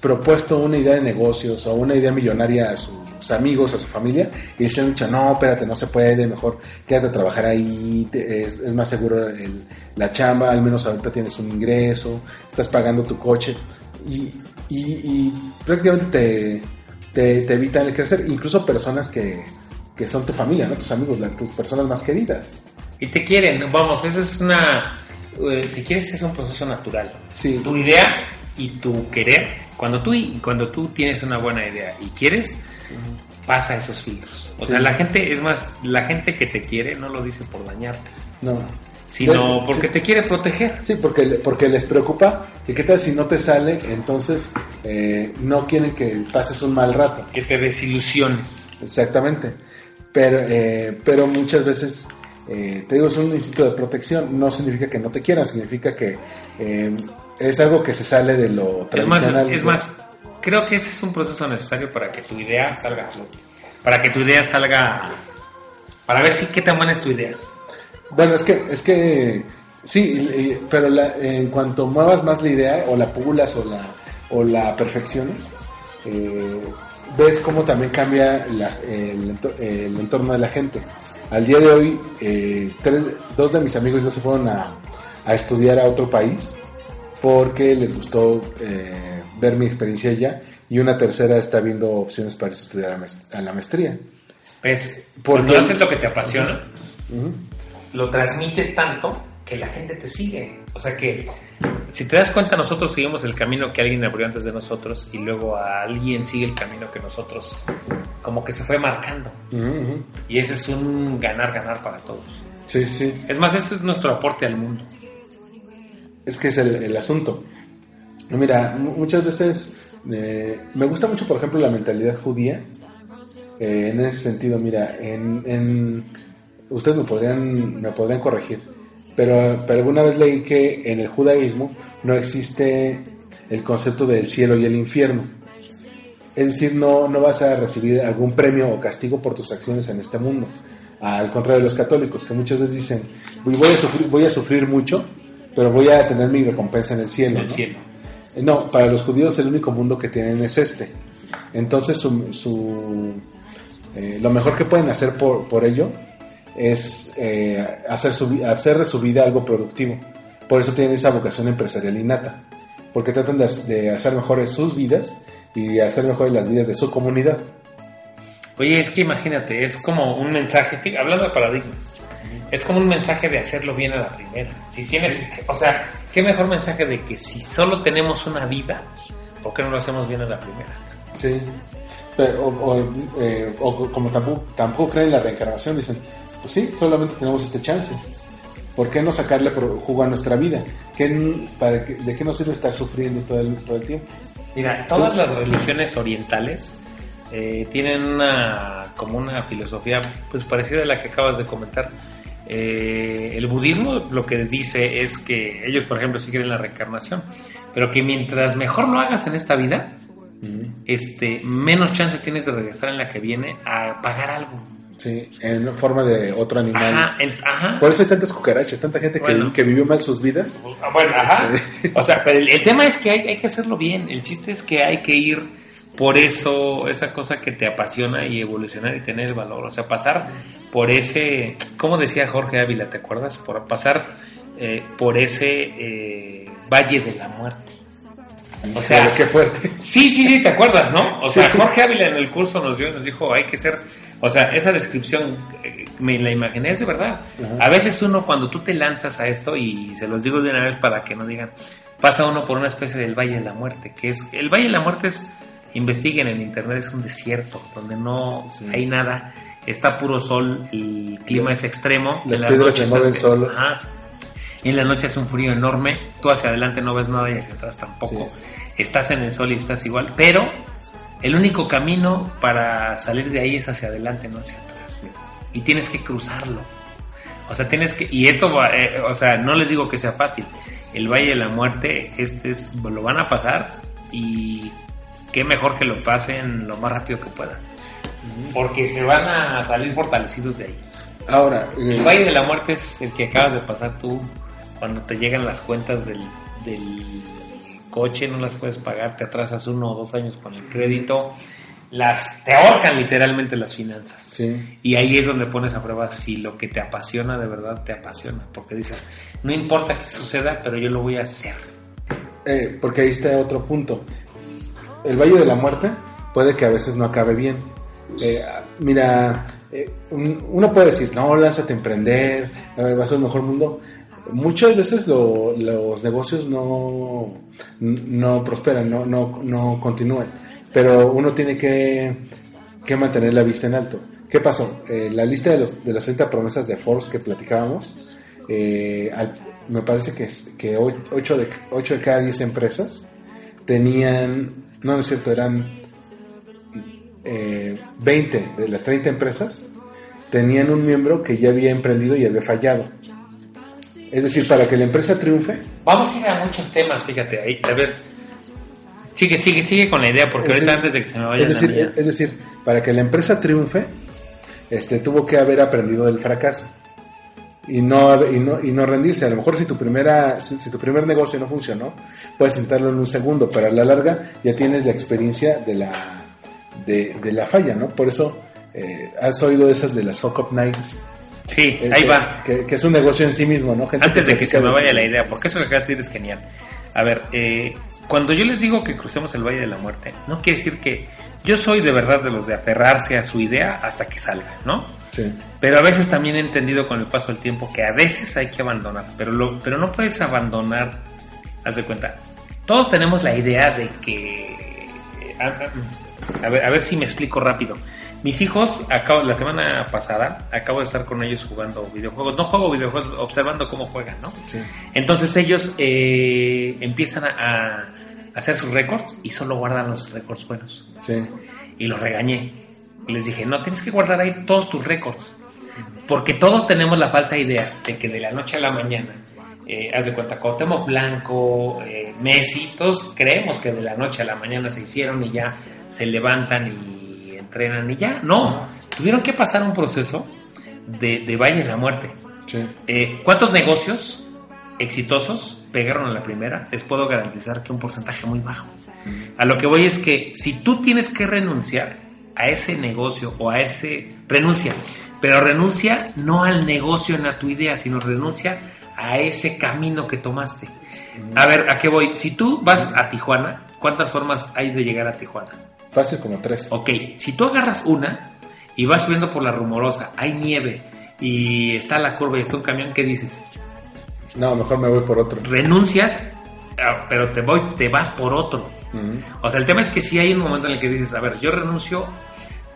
propuesto una idea de negocios o una idea millonaria a sus amigos, a su familia, y dicen, "Mucha, no, espérate, no se puede, mejor quédate a trabajar ahí, te- es, es más seguro el- la chamba, al menos ahorita tienes un ingreso, estás pagando tu coche, y, y, y prácticamente te, te, te evitan el crecer, incluso personas que, que son tu familia, ¿no? tus amigos, la- tus personas más queridas. Y te quieren, vamos, eso es una... eh, si quieres, es un proceso natural. Sí. Tu idea y tu querer, cuando tú, cuando tú tienes una buena idea y quieres, pasa esos filtros. O Sí. sea, la gente, es más, la gente que te quiere no lo dice por dañarte, No. Sino Sí. porque te quiere proteger. Sí, porque, porque les preocupa que qué tal si no te sale, entonces eh, no quieren que pases un mal rato. Que te desilusiones. Exactamente. Pero, eh, pero muchas veces, eh, te digo, es un instinto de protección. No significa que no te quieran, significa que eh, es algo que se sale de lo Es más, tradicional. es más, creo que ese es un proceso necesario para que tu idea salga a flote. Para que tu idea salga... Para ver si qué tan buena es tu idea. Bueno, es que, es que sí, pero la- en cuanto muevas más la idea o la pulas o la, o la perfecciones, eh, ves cómo también cambia la- el, ento- el entorno de la gente. Al día de hoy, eh, tres- dos de mis amigos ya se fueron a, a estudiar a otro país porque les gustó eh, ver mi experiencia allá y una tercera está viendo opciones para estudiar a, la maestría. ¿Ves? Porque- Cuando haces lo que te apasiona, Ujú. Lo transmites tanto que la gente te sigue. O sea que, si te das cuenta, nosotros seguimos el camino que alguien abrió antes de nosotros y luego a alguien sigue el camino que nosotros, como que se fue marcando. Y ese es un ganar-ganar para todos. Sí, sí. Es más, este es nuestro aporte al mundo. Es que es el, el asunto. Mira, mu- muchas veces eh, me gusta mucho, por ejemplo, la mentalidad judía. Eh, en ese sentido, mira, en, en- ustedes me podrían, me podrían corregir, pero, pero alguna vez leí que en el judaísmo no existe el concepto del cielo y el infierno. Es decir, no, no vas a recibir algún premio o castigo por tus acciones en este mundo. Al contrario de los católicos, que muchas veces dicen, voy voy a sufrir, voy a sufrir mucho, pero voy a tener mi recompensa en el cielo. En el ¿no? cielo. Eh, No, para los judíos el único mundo que tienen es este. Entonces, su, su, eh, lo mejor que pueden hacer por, por ello es eh, hacer, su, hacer de su vida algo productivo. Por eso tienen esa vocación empresarial innata. Porque tratan de, de hacer mejores sus vidas y hacer mejores las vidas de su comunidad. Oye, es que imagínate, es como un mensaje, hablando de paradigmas, es como un mensaje de hacerlo bien a la primera. Si tienes, o sea, qué mejor mensaje de que si solo tenemos una vida, ¿por qué no lo hacemos bien a la primera? Sí. O, o, eh, o como tampoco, tampoco creen en la reencarnación, dicen, pues sí, solamente tenemos este chance. ¿Por qué no sacarle jugo a nuestra vida? ¿Qué, n- para qué- ¿De qué nos sirve estar sufriendo todo el, todo el tiempo? Mira, todas las religiones orientales eh, tienen una como una filosofía pues parecida a la que acabas de comentar. Eh, el budismo lo que dice es que ellos, por ejemplo, sí creen en la reencarnación, pero que mientras mejor lo hagas en esta vida, este menos chance tienes de regresar en la que viene a pagar algo. Sí, en forma de otro animal. Ajá, en- ajá. Por eso hay tantas cucarachas, tanta gente que, Bueno. que vivió mal sus vidas. Ah, Bueno, ajá. O sea, pero el, el tema es que hay, hay que hacerlo bien. El chiste es que hay que ir por eso, esa cosa que te apasiona y evolucionar y tener el valor. O sea, pasar por ese, como decía Jorge Ávila, ¿te acuerdas? Por pasar eh, por ese eh, valle de la muerte. O sea, Pero qué fuerte. Sí, sí, sí, te acuerdas, ¿no? O Sí. sea, Jorge Ávila en el curso nos dio y nos dijo, hay que ser, o sea, esa descripción eh, me la imaginé, es de verdad. Ajá. A veces uno cuando tú te lanzas a esto, y se los digo de una vez para que no digan, pasa uno por una especie del Valle de la Muerte, que es, el Valle de la Muerte es, investiguen en internet, es un desierto, donde no Sí. hay nada, está puro sol, el clima es extremo. Las piedras se mueven solos. Ajá. Y en la noche hace un frío enorme, tú hacia adelante no ves nada y hacia atrás tampoco. Estás en el sol y estás igual, pero el único camino para salir de ahí es hacia adelante, no hacia atrás. Y tienes que cruzarlo. O sea, tienes que, y esto eh, o sea, no les digo que sea fácil. El Valle de la Muerte, este es, lo van a pasar y qué mejor que lo pasen lo más rápido que puedan. Porque se van a salir fortalecidos de ahí. Ahora, eh, El Valle de la Muerte es el que acabas de pasar tú cuando te llegan las cuentas del, del coche, no las puedes pagar, te atrasas uno o dos años con el crédito, las te ahorcan literalmente las finanzas. sí. Y ahí es donde pones a prueba si lo que te apasiona de verdad te apasiona, porque dices, no importa que suceda, pero yo lo voy a hacer. Eh, porque ahí está otro punto. El Valle de la Muerte puede que a veces no acabe bien. Eh, mira, eh, un- uno puede decir, no, lánzate a emprender, eh, va a ser un mejor mundo. Muchas veces lo- los negocios no, no prosperan, no, no, no continúan. Pero uno tiene que, que mantener la vista en alto. ¿Qué pasó? Eh, la lista de, los, de las 30 promesas de Forbes que platicábamos, eh, al- me parece que, que 8 de, ocho de cada 10 empresas tenían, no, no es cierto, eran eh, 20 de las 30 empresas tenían un miembro que ya había emprendido y había fallado. Es decir, para que la empresa triunfe, Vamos a ir a muchos temas, fíjate, ahí, a ver. Sigue, sigue, sigue con la idea, porque Es ahorita decir, antes de que se me vaya es decir, la es decir, para que la empresa triunfe, este, tuvo que haber aprendido del fracaso y no, y no, y no rendirse. A lo mejor si tu, primera, si, si tu primer negocio no funcionó, puedes intentarlo en un segundo, pero a la larga ya tienes la experiencia de la, de, de la falla, ¿no? Por eso eh, has oído esas de las Fuck Up Nights. Sí, eh, ahí que- va. Que, que es un negocio en sí mismo, ¿no? Gente Antes de que se me vaya sí. la idea, porque eso que acabas de decir es genial. A ver, eh, cuando yo les digo que crucemos el Valle de la Muerte, no quiere decir que yo soy de verdad de los de aferrarse a su idea hasta que salga, ¿no? Sí, Pero a veces también he entendido con el paso del tiempo que a veces hay que abandonar, pero, lo, pero no puedes abandonar, haz de cuenta. Todos tenemos la idea de que... A- a ver, a ver si me explico rápido. Mis hijos, acabo, la semana pasada, acabo de estar con ellos jugando videojuegos. No juego videojuegos, observando cómo juegan, ¿no? sí. Entonces ellos eh, empiezan a, a hacer sus récords y solo guardan los récords buenos sí. y los regañé. Les dije, no, tienes que guardar ahí todos tus récords. Porque todos tenemos la falsa idea de que de la noche a la mañana, eh, haz de cuenta, Cuauhtémoc Blanco, eh, Messi, todos creemos que de la noche a la mañana se hicieron y ya se levantan y entrenan y ya. No, tuvieron que pasar un proceso de, de valle de la muerte. sí. Eh, ¿Cuántos negocios exitosos pegaron a la primera? Les puedo garantizar que un porcentaje muy bajo. A lo que voy es que si tú tienes que renunciar a ese negocio o a ese... Renuncia, pero renuncia no al negocio en a tu idea, sino renuncia a ese camino que tomaste. A ver, ¿a qué voy? Si tú vas a Tijuana, ¿cuántas formas hay de llegar a Tijuana? Fácil como tres. Ok, si tú agarras una y vas subiendo por la rumorosa, hay nieve y está la curva y está un camión, ¿qué dices? No, mejor me voy por otro. Renuncias, ah, pero te voy, te vas por otro. Ujú. O sea, el tema es que si hay un momento en el que dices, a ver, yo renuncio,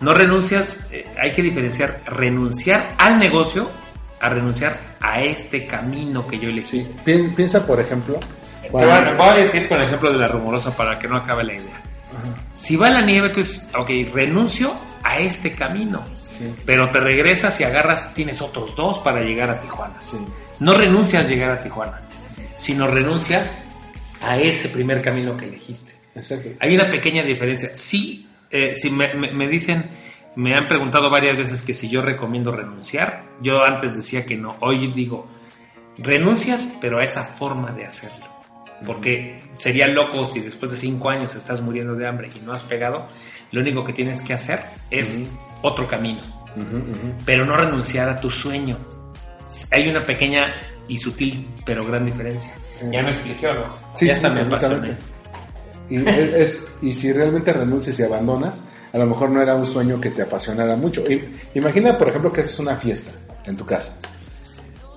no renuncias, eh, hay que diferenciar renunciar al negocio a renunciar a este camino que yo elegí. Sí, Pien- piensa, por ejemplo, bueno, voy a decir con el ejemplo de la rumorosa para que no acabe la idea. Si va la nieve, pues, ok, renuncio a este camino. Sí. Pero te regresas y agarras, tienes otros dos para llegar a Tijuana. Sí, No renuncias a llegar a Tijuana, sino renuncias a ese primer camino que elegiste. exacto. Hay una pequeña diferencia. Sí, eh, si me, me- me dicen, me han preguntado varias veces que si yo recomiendo renunciar, yo antes decía que no, hoy digo, renuncias, pero a esa forma de hacerlo. Porque sería loco si después de cinco años estás muriendo de hambre y no has pegado, lo único que tienes que hacer es otro camino, Ujú, ujú. pero no renunciar a tu sueño. Hay una pequeña y sutil pero gran diferencia. ¿Ya me expliqué no? Sí, ya sí, hasta me apasioné. Y, es, y si realmente renuncias y abandonas, a lo mejor no era un sueño que te apasionara mucho. I- imagina, por ejemplo, que haces una fiesta en tu casa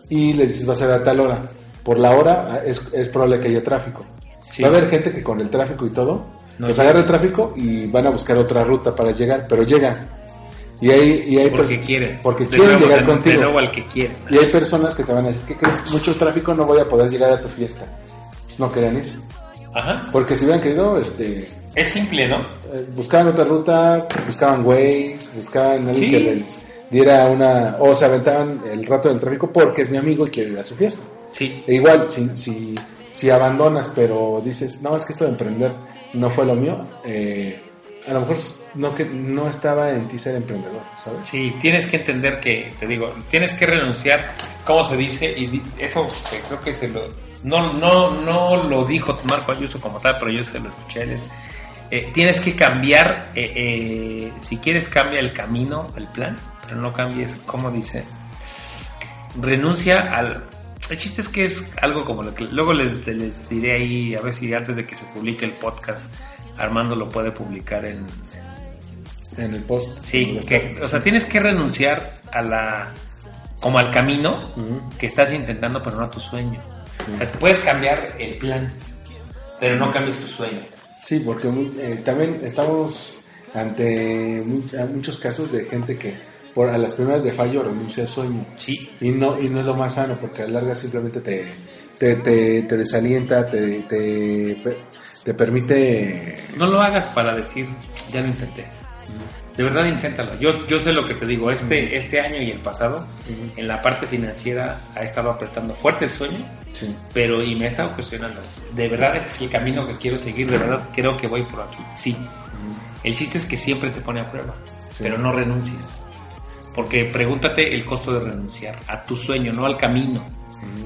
y le dices va a ser a tal hora. Por la hora ah, es, es probable que haya tráfico. Sí. Va a haber gente que con el tráfico y todo, No pues agarra el tráfico y van a buscar otra ruta para llegar, pero llegan. Y hay, y hay Porque quieren. Porque quieren nuevo, llegar de- contigo. De al que quieren. Y hay personas que te van a decir, ¿qué crees? Mucho tráfico, no voy a poder llegar a tu fiesta. Pues no querían ir. Ajá. Porque si hubieran querido, este, Es simple, ¿no? eh, buscaban otra ruta, buscaban Waze, buscaban alguien Sí. que les diera una... O se aventaban el rato del tráfico porque es mi amigo y quiere ir a su fiesta. Sí. E igual, si, si, si abandonas, pero dices, no, es que esto de emprender no fue lo mío, eh, a lo mejor no, que, no estaba en ti ser emprendedor, ¿sabes? Sí, tienes que entender que, te digo, tienes que renunciar, ¿cómo se dice? Y eso eh, creo que se lo... No, no, no lo dijo Marco Ayuso como tal, pero yo se lo escuché él. es, eh, tienes que cambiar, eh, eh, si quieres cambia el camino, el plan, pero no cambies, ¿cómo dice? Renuncia al... El chiste es que es algo como lo que luego les, les diré ahí, a ver si antes de que se publique el podcast, Armando lo puede publicar en, En el post. Sí, que, o sea, tienes que renunciar a la, como al camino que estás intentando, pero no a tu sueño. O sea, puedes cambiar el plan, pero no cambies tu sueño. Sí, porque eh, también estamos ante muchos casos de gente que por a las primeras de fallo renuncia al sueño. Sí, Y no, y no es lo más sano, porque a la larga simplemente te, te, te, te desalienta, te, te, te permite... no lo hagas para decir, ya lo intenté. De verdad, inténtalo. Yo, yo sé lo que te digo. Este, este año y el pasado, en la parte financiera, ha estado apretando fuerte el sueño, Sí. pero y me he estado cuestionando. ¿De verdad es el camino que quiero seguir? ¿De verdad creo que voy por aquí? Sí. El chiste es que siempre te pone a prueba, pero no renuncies. Porque pregúntate el costo de renunciar a tu sueño, no al camino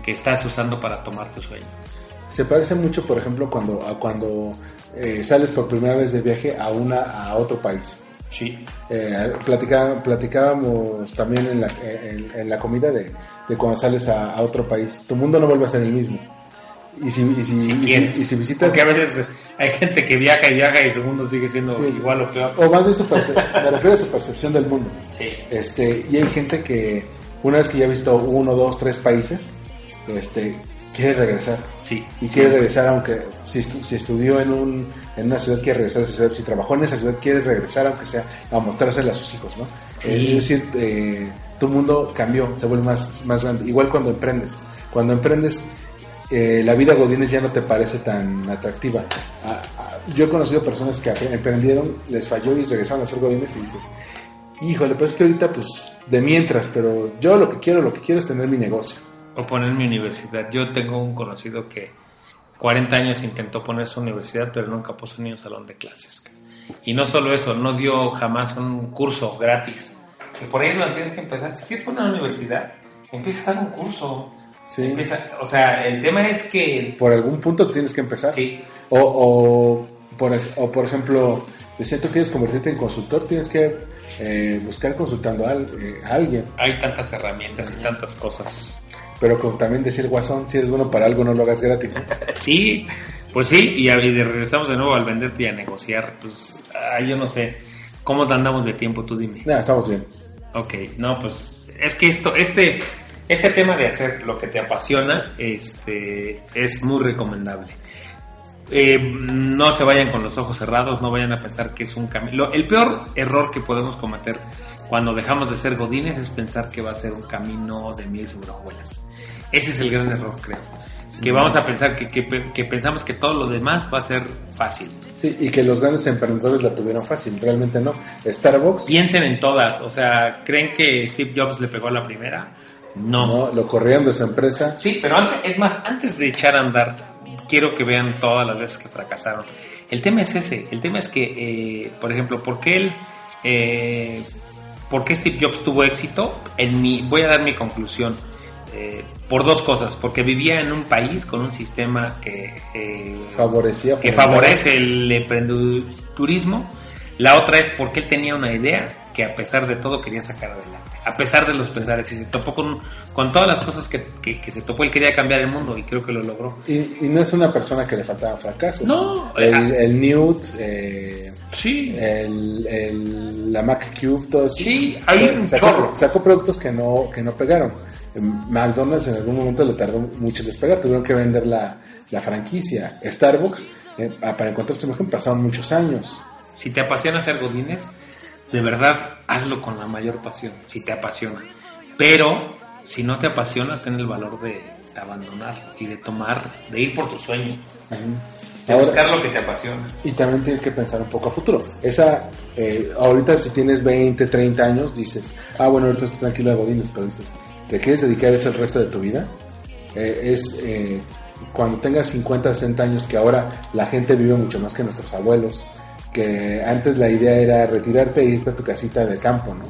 que estás usando para tomar tu sueño. Se parece mucho, por ejemplo, cuando, a cuando eh, sales por primera vez de viaje a, una, a otro país. Sí. Eh, platica- platicábamos también en la, en, en la comida de, de cuando sales a, a otro país. Tu mundo no vuelve a ser el mismo. Y si, y si, y si- quieres. y si visitas... Porque a veces hay gente que viaja y viaja y su mundo sigue siendo Sí, igual o peor. O más de su perce- me refiero a su percepción del mundo. Sí. Este, y hay gente que una vez que ya ha visto uno, dos, tres países, este, quiere regresar. Sí. Y quiere regresar, aunque si, si estudió en, un, en una ciudad, quiere regresar a esa ciudad. Si trabajó en esa ciudad, quiere regresar, aunque sea a mostrársela a sus hijos, ¿no? Sí. Es decir, eh, tu mundo cambió, se vuelve más, más grande. Igual cuando emprendes. Cuando emprendes, eh, la vida Godínez ya no te parece tan atractiva. Ah, ah, yo he conocido personas que emprendieron, les falló y regresaron a ser Godínez y dices, híjole, pues que ahorita, pues, de mientras, pero yo lo que quiero, lo que quiero es tener mi negocio. O poner mi universidad. Yo tengo un conocido que 40 años intentó poner su universidad, pero nunca puso ni un salón de clases. Y no solo eso, no dio jamás un curso gratis. Y por ahí es donde tienes que empezar. Si quieres poner una universidad, empieza a dar un curso. Sí. Empieza, o sea, el tema es que... Por algún punto tienes que empezar. Sí, O, o, por, o por ejemplo, si tú quieres convertirte en consultor, tienes que eh, buscar consultando a, eh, a alguien. hay tantas herramientas y tantas cosas. Pero como también decir guasón, si eres bueno para algo, no lo hagas gratis. ¿no? *laughs* Sí, pues sí, y, y regresamos de nuevo al venderte y a negociar. Pues ah, yo no sé, ¿cómo andamos de tiempo? Tú dime. Nada, estamos bien. Ok, no, pues es que esto, este, este tema de hacer lo que te apasiona, este, es muy recomendable. Eh, no se vayan con los ojos cerrados, no vayan a pensar que es un camino. El peor error que podemos cometer cuando dejamos de ser godines es pensar que va a ser un camino de miel sobre hojuelas. Ese es el gran error, creo. Que vamos a pensar que, que, que pensamos que todo lo demás va a ser fácil. Sí, y que los grandes emprendedores la tuvieron fácil, realmente no. Starbucks, Piensen en todas, o sea, ¿creen que Steve Jobs le pegó a la primera? No, lo corrieron de su empresa. Sí, pero antes, es más, antes de echar a andar, quiero que vean todas las veces que fracasaron. El tema es ese, el tema es que, eh, por ejemplo, ¿por qué él, eh, por qué Steve Jobs tuvo éxito? En mi, voy a dar mi conclusión. eh, por dos cosas, porque vivía en un país con un sistema que, eh, Favorecía. que favorece el emprendedurismo. La otra es porque él tenía una idea que a pesar de todo quería sacar adelante. A pesar de los pesares. Y se topó con, con todas las cosas que, que- que se topó. Él quería cambiar el mundo y creo que lo logró. Y, y no es una persona que le faltaban fracasos. No, El, el Newt, eh, Sí. el, el- la Mac Cube, todo eso. Sí, hay un sacó, chorro. sacó productos que no, que no pegaron. McDonald's en algún momento le tardó mucho en despegar, tuvieron que vender la, la franquicia. Starbucks, eh, para encontrar su imagen, pasaron muchos años. Si te apasiona ser godines, de verdad hazlo con la mayor pasión. Si te apasiona. Pero si no te apasiona, ten el valor de abandonar y de tomar, de ir por tu sueño. De Ahora- buscar lo que te apasiona. Y también tienes que pensar un poco a futuro. Esa, eh, ahorita si tienes 20, 30 años, dices, ah, bueno, ahorita estoy tranquilo de Godines, pero dices, ¿te quieres dedicar a eso el resto de tu vida? Eh, es, eh, cuando tengas 50, 60 años, que ahora la gente vive mucho más que nuestros abuelos, que antes la idea era retirarte e irte a tu casita de campo, ¿no?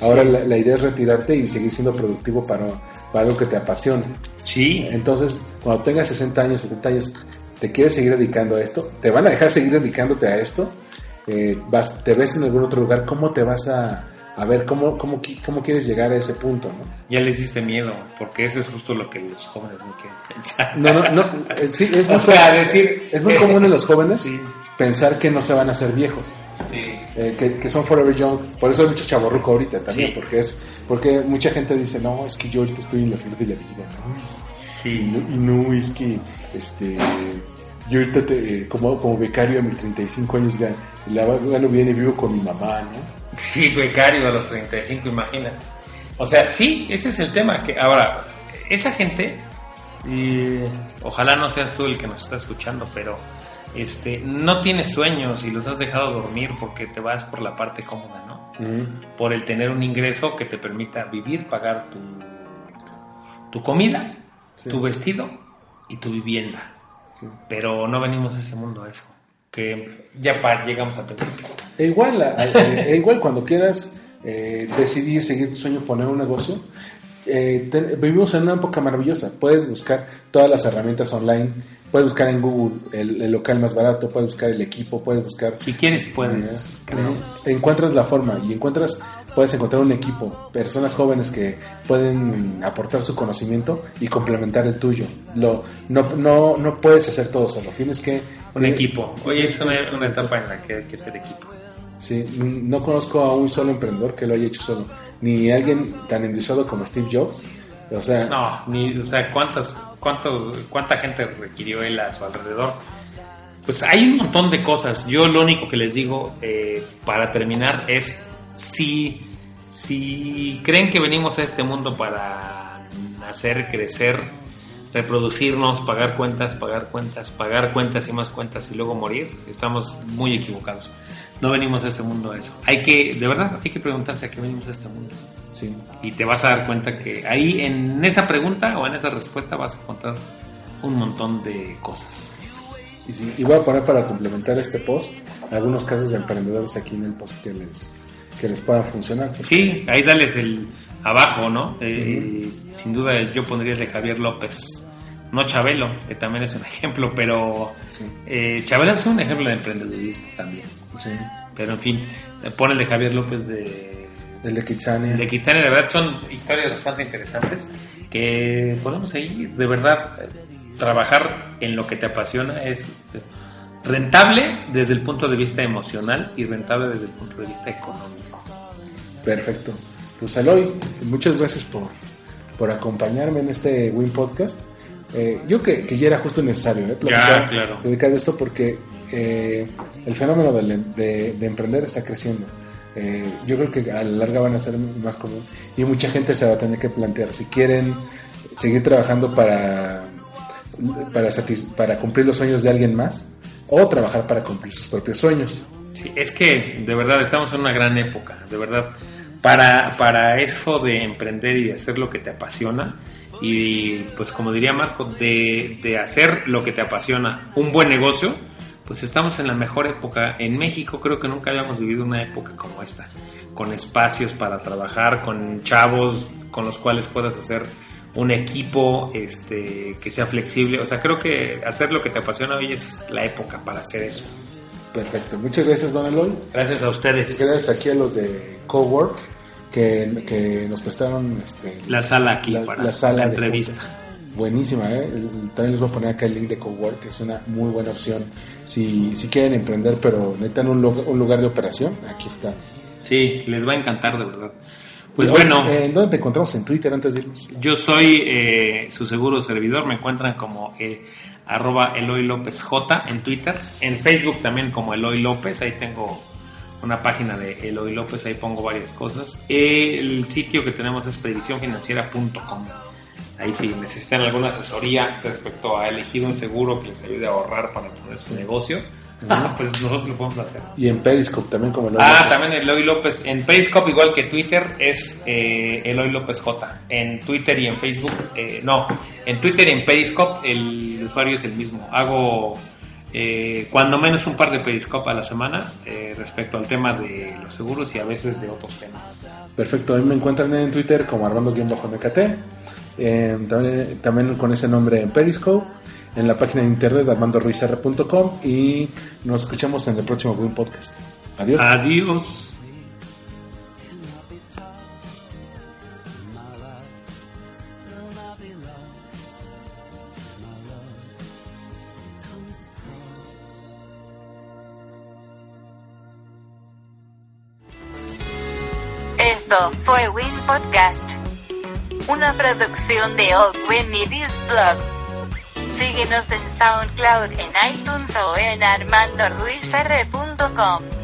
Ahora la, la idea es retirarte y seguir siendo productivo para, para algo que te apasione. Sí, Entonces, cuando tengas 60 años, 70 años, te quieres seguir dedicando a esto, te van a dejar seguir dedicándote a esto, eh, vas, te ves en algún otro lugar, ¿cómo te vas a, a ver? ¿Cómo, cómo, ¿Cómo quieres llegar a ese punto? ¿no? ya les diste miedo, porque eso es justo lo que los jóvenes no quieren pensar. No, no, no, eh, sí, es *laughs* muy, O sea, decir- es muy común en los jóvenes *laughs* Sí. Pensar que no se van a hacer viejos, Sí. eh, que, que son forever young. Por eso hay mucho chaborruco ahorita también, Sí. porque es porque mucha gente dice, no, es que yo ahorita estoy en la flor de la vida. ¿no? Y Sí. no, y no, es que este, yo ahorita te- eh, como, como becario a mis 35 años ga- la gano bien y vivo con mi mamá, ¿no? Sí, becario a los 35, imagínate. O sea, sí, ese es el tema. que Ahora, esa gente, eh, ojalá no seas tú el que nos está escuchando, pero este, no tienes sueños y los has dejado dormir porque te vas por la parte cómoda, ¿no? Por el tener un ingreso que te permita vivir, pagar tu, tu comida, Sí. tu vestido y tu vivienda. Sí. Pero no venimos a ese mundo a eso. Que ya pa- llegamos a pensar. E igual, a- *laughs* e igual cuando quieras eh, decidir seguir tu sueño, poner un negocio, eh, ten- vivimos en una época maravillosa. Puedes buscar todas las herramientas online, puedes buscar en Google el, el local más barato, puedes buscar el equipo, puedes buscar... Si quieres, puedes. creo. Eh, encuentras la forma y encuentras, puedes encontrar un equipo, personas jóvenes que pueden aportar su conocimiento y complementar el tuyo. Lo, no, no, no puedes hacer todo solo, tienes que... Un tienes- equipo. Oye, es una, una etapa en la que hay que ser equipo. Sí, no conozco a un solo emprendedor que lo haya hecho solo, ni alguien tan endiosado como Steve Jobs. O sea, No, ni, o sea, ¿cuántas, cuánto, ¿cuánta gente requirió él a su alrededor? Pues hay un montón de cosas. Yo lo único que les digo eh, para terminar es si, si creen que venimos a este mundo para hacer crecer, reproducirnos, pagar cuentas, pagar cuentas, pagar cuentas y más cuentas y luego morir, estamos muy equivocados. No venimos a este mundo a eso. Hay que, de verdad, hay que preguntarse a qué venimos a este mundo sí. y te vas a dar cuenta que ahí en esa pregunta o en esa respuesta vas a encontrar un montón de cosas. Y, sí, y voy a poner para complementar este post algunos casos de emprendedores aquí en el post que les, que les puedan funcionar. Sí, ahí dales el abajo, ¿no? Eh, Sin duda yo pondría el de Javier López, no Chabelo, que también es un *laughs* ejemplo, pero Sí. eh, Chabelo es un ejemplo de emprendedurismo también. Sí. Pero en fin, pon el de Javier López de El de Kitsania. de Kitsania, de verdad son historias bastante interesantes que podemos seguir. De verdad, trabajar en lo que te apasiona es rentable desde el punto de vista emocional y rentable desde el punto de vista económico. Perfecto. Pues Aloy, muchas gracias por, por acompañarme en este Win Podcast. Eh, yo que, que ya era justo necesario ¿eh? Ya, claro. platicar de esto porque eh, el fenómeno del- de, de emprender está creciendo. Eh, yo creo que a la larga van a ser más común y mucha gente se va a tener que plantear si quieren seguir trabajando para, para, cumplir los sueños de alguien más o trabajar para cumplir sus propios sueños. Sí, es que de verdad estamos en una gran época, de verdad. Para, para eso de emprender y hacer lo que te apasiona, y pues como diría Marco, de, de hacer lo que te apasiona, un buen negocio, pues estamos en la mejor época. En México creo que nunca habíamos vivido una época como esta, con espacios para trabajar, con chavos con los cuales puedas hacer un equipo este, que sea flexible. O sea, creo que hacer lo que te apasiona hoy es la época para hacer eso. Perfecto. Muchas gracias, Don Aloy. Gracias a ustedes. Gracias aquí a los de Cowork que, que nos prestaron este, La sala aquí la, para la sala la de entrevista. Buenísima, ¿eh? También les voy a poner acá el link de Cowork, que es una muy buena opción. Si, si quieren emprender, pero necesitan un, lu- un lugar de operación, aquí está. Sí, les va a encantar de verdad. Pues bueno, eh, ¿En dónde te encontramos? En Twitter antes de irnos. yo soy eh, su seguro servidor, me encuentran como eh, arroba Eloy López J en Twitter, en Facebook también como Eloy López, ahí tengo una página de Eloy López, ahí pongo varias cosas. El sitio que tenemos es previsiónfinanciera.com. Ahí si necesitan alguna asesoría respecto a elegir un seguro que les ayude a ahorrar para poner su negocio, Ah, pues nosotros lo podemos hacer. Y en Periscope también como lo Ah, también Eloy López. En Periscope, igual que Twitter, es eh, Eloy López J. En Twitter y en Facebook, eh, no. En Twitter y en Periscope el usuario es el mismo. Hago eh, cuando menos un par de Periscope a la semana eh, respecto al tema de los seguros y a veces de otros temas. Perfecto, a mí me encuentran en Twitter como Armando-MKT, eh, también, también con ese nombre en Periscope, en la página de internet armandoruizr.com y nos escuchamos en el próximo Green Podcast. Adiós. Adiós. Fue Win Podcast. Una producción de Old Win Media's Blog. Síguenos en SoundCloud, en iTunes o en armandoruizr.com.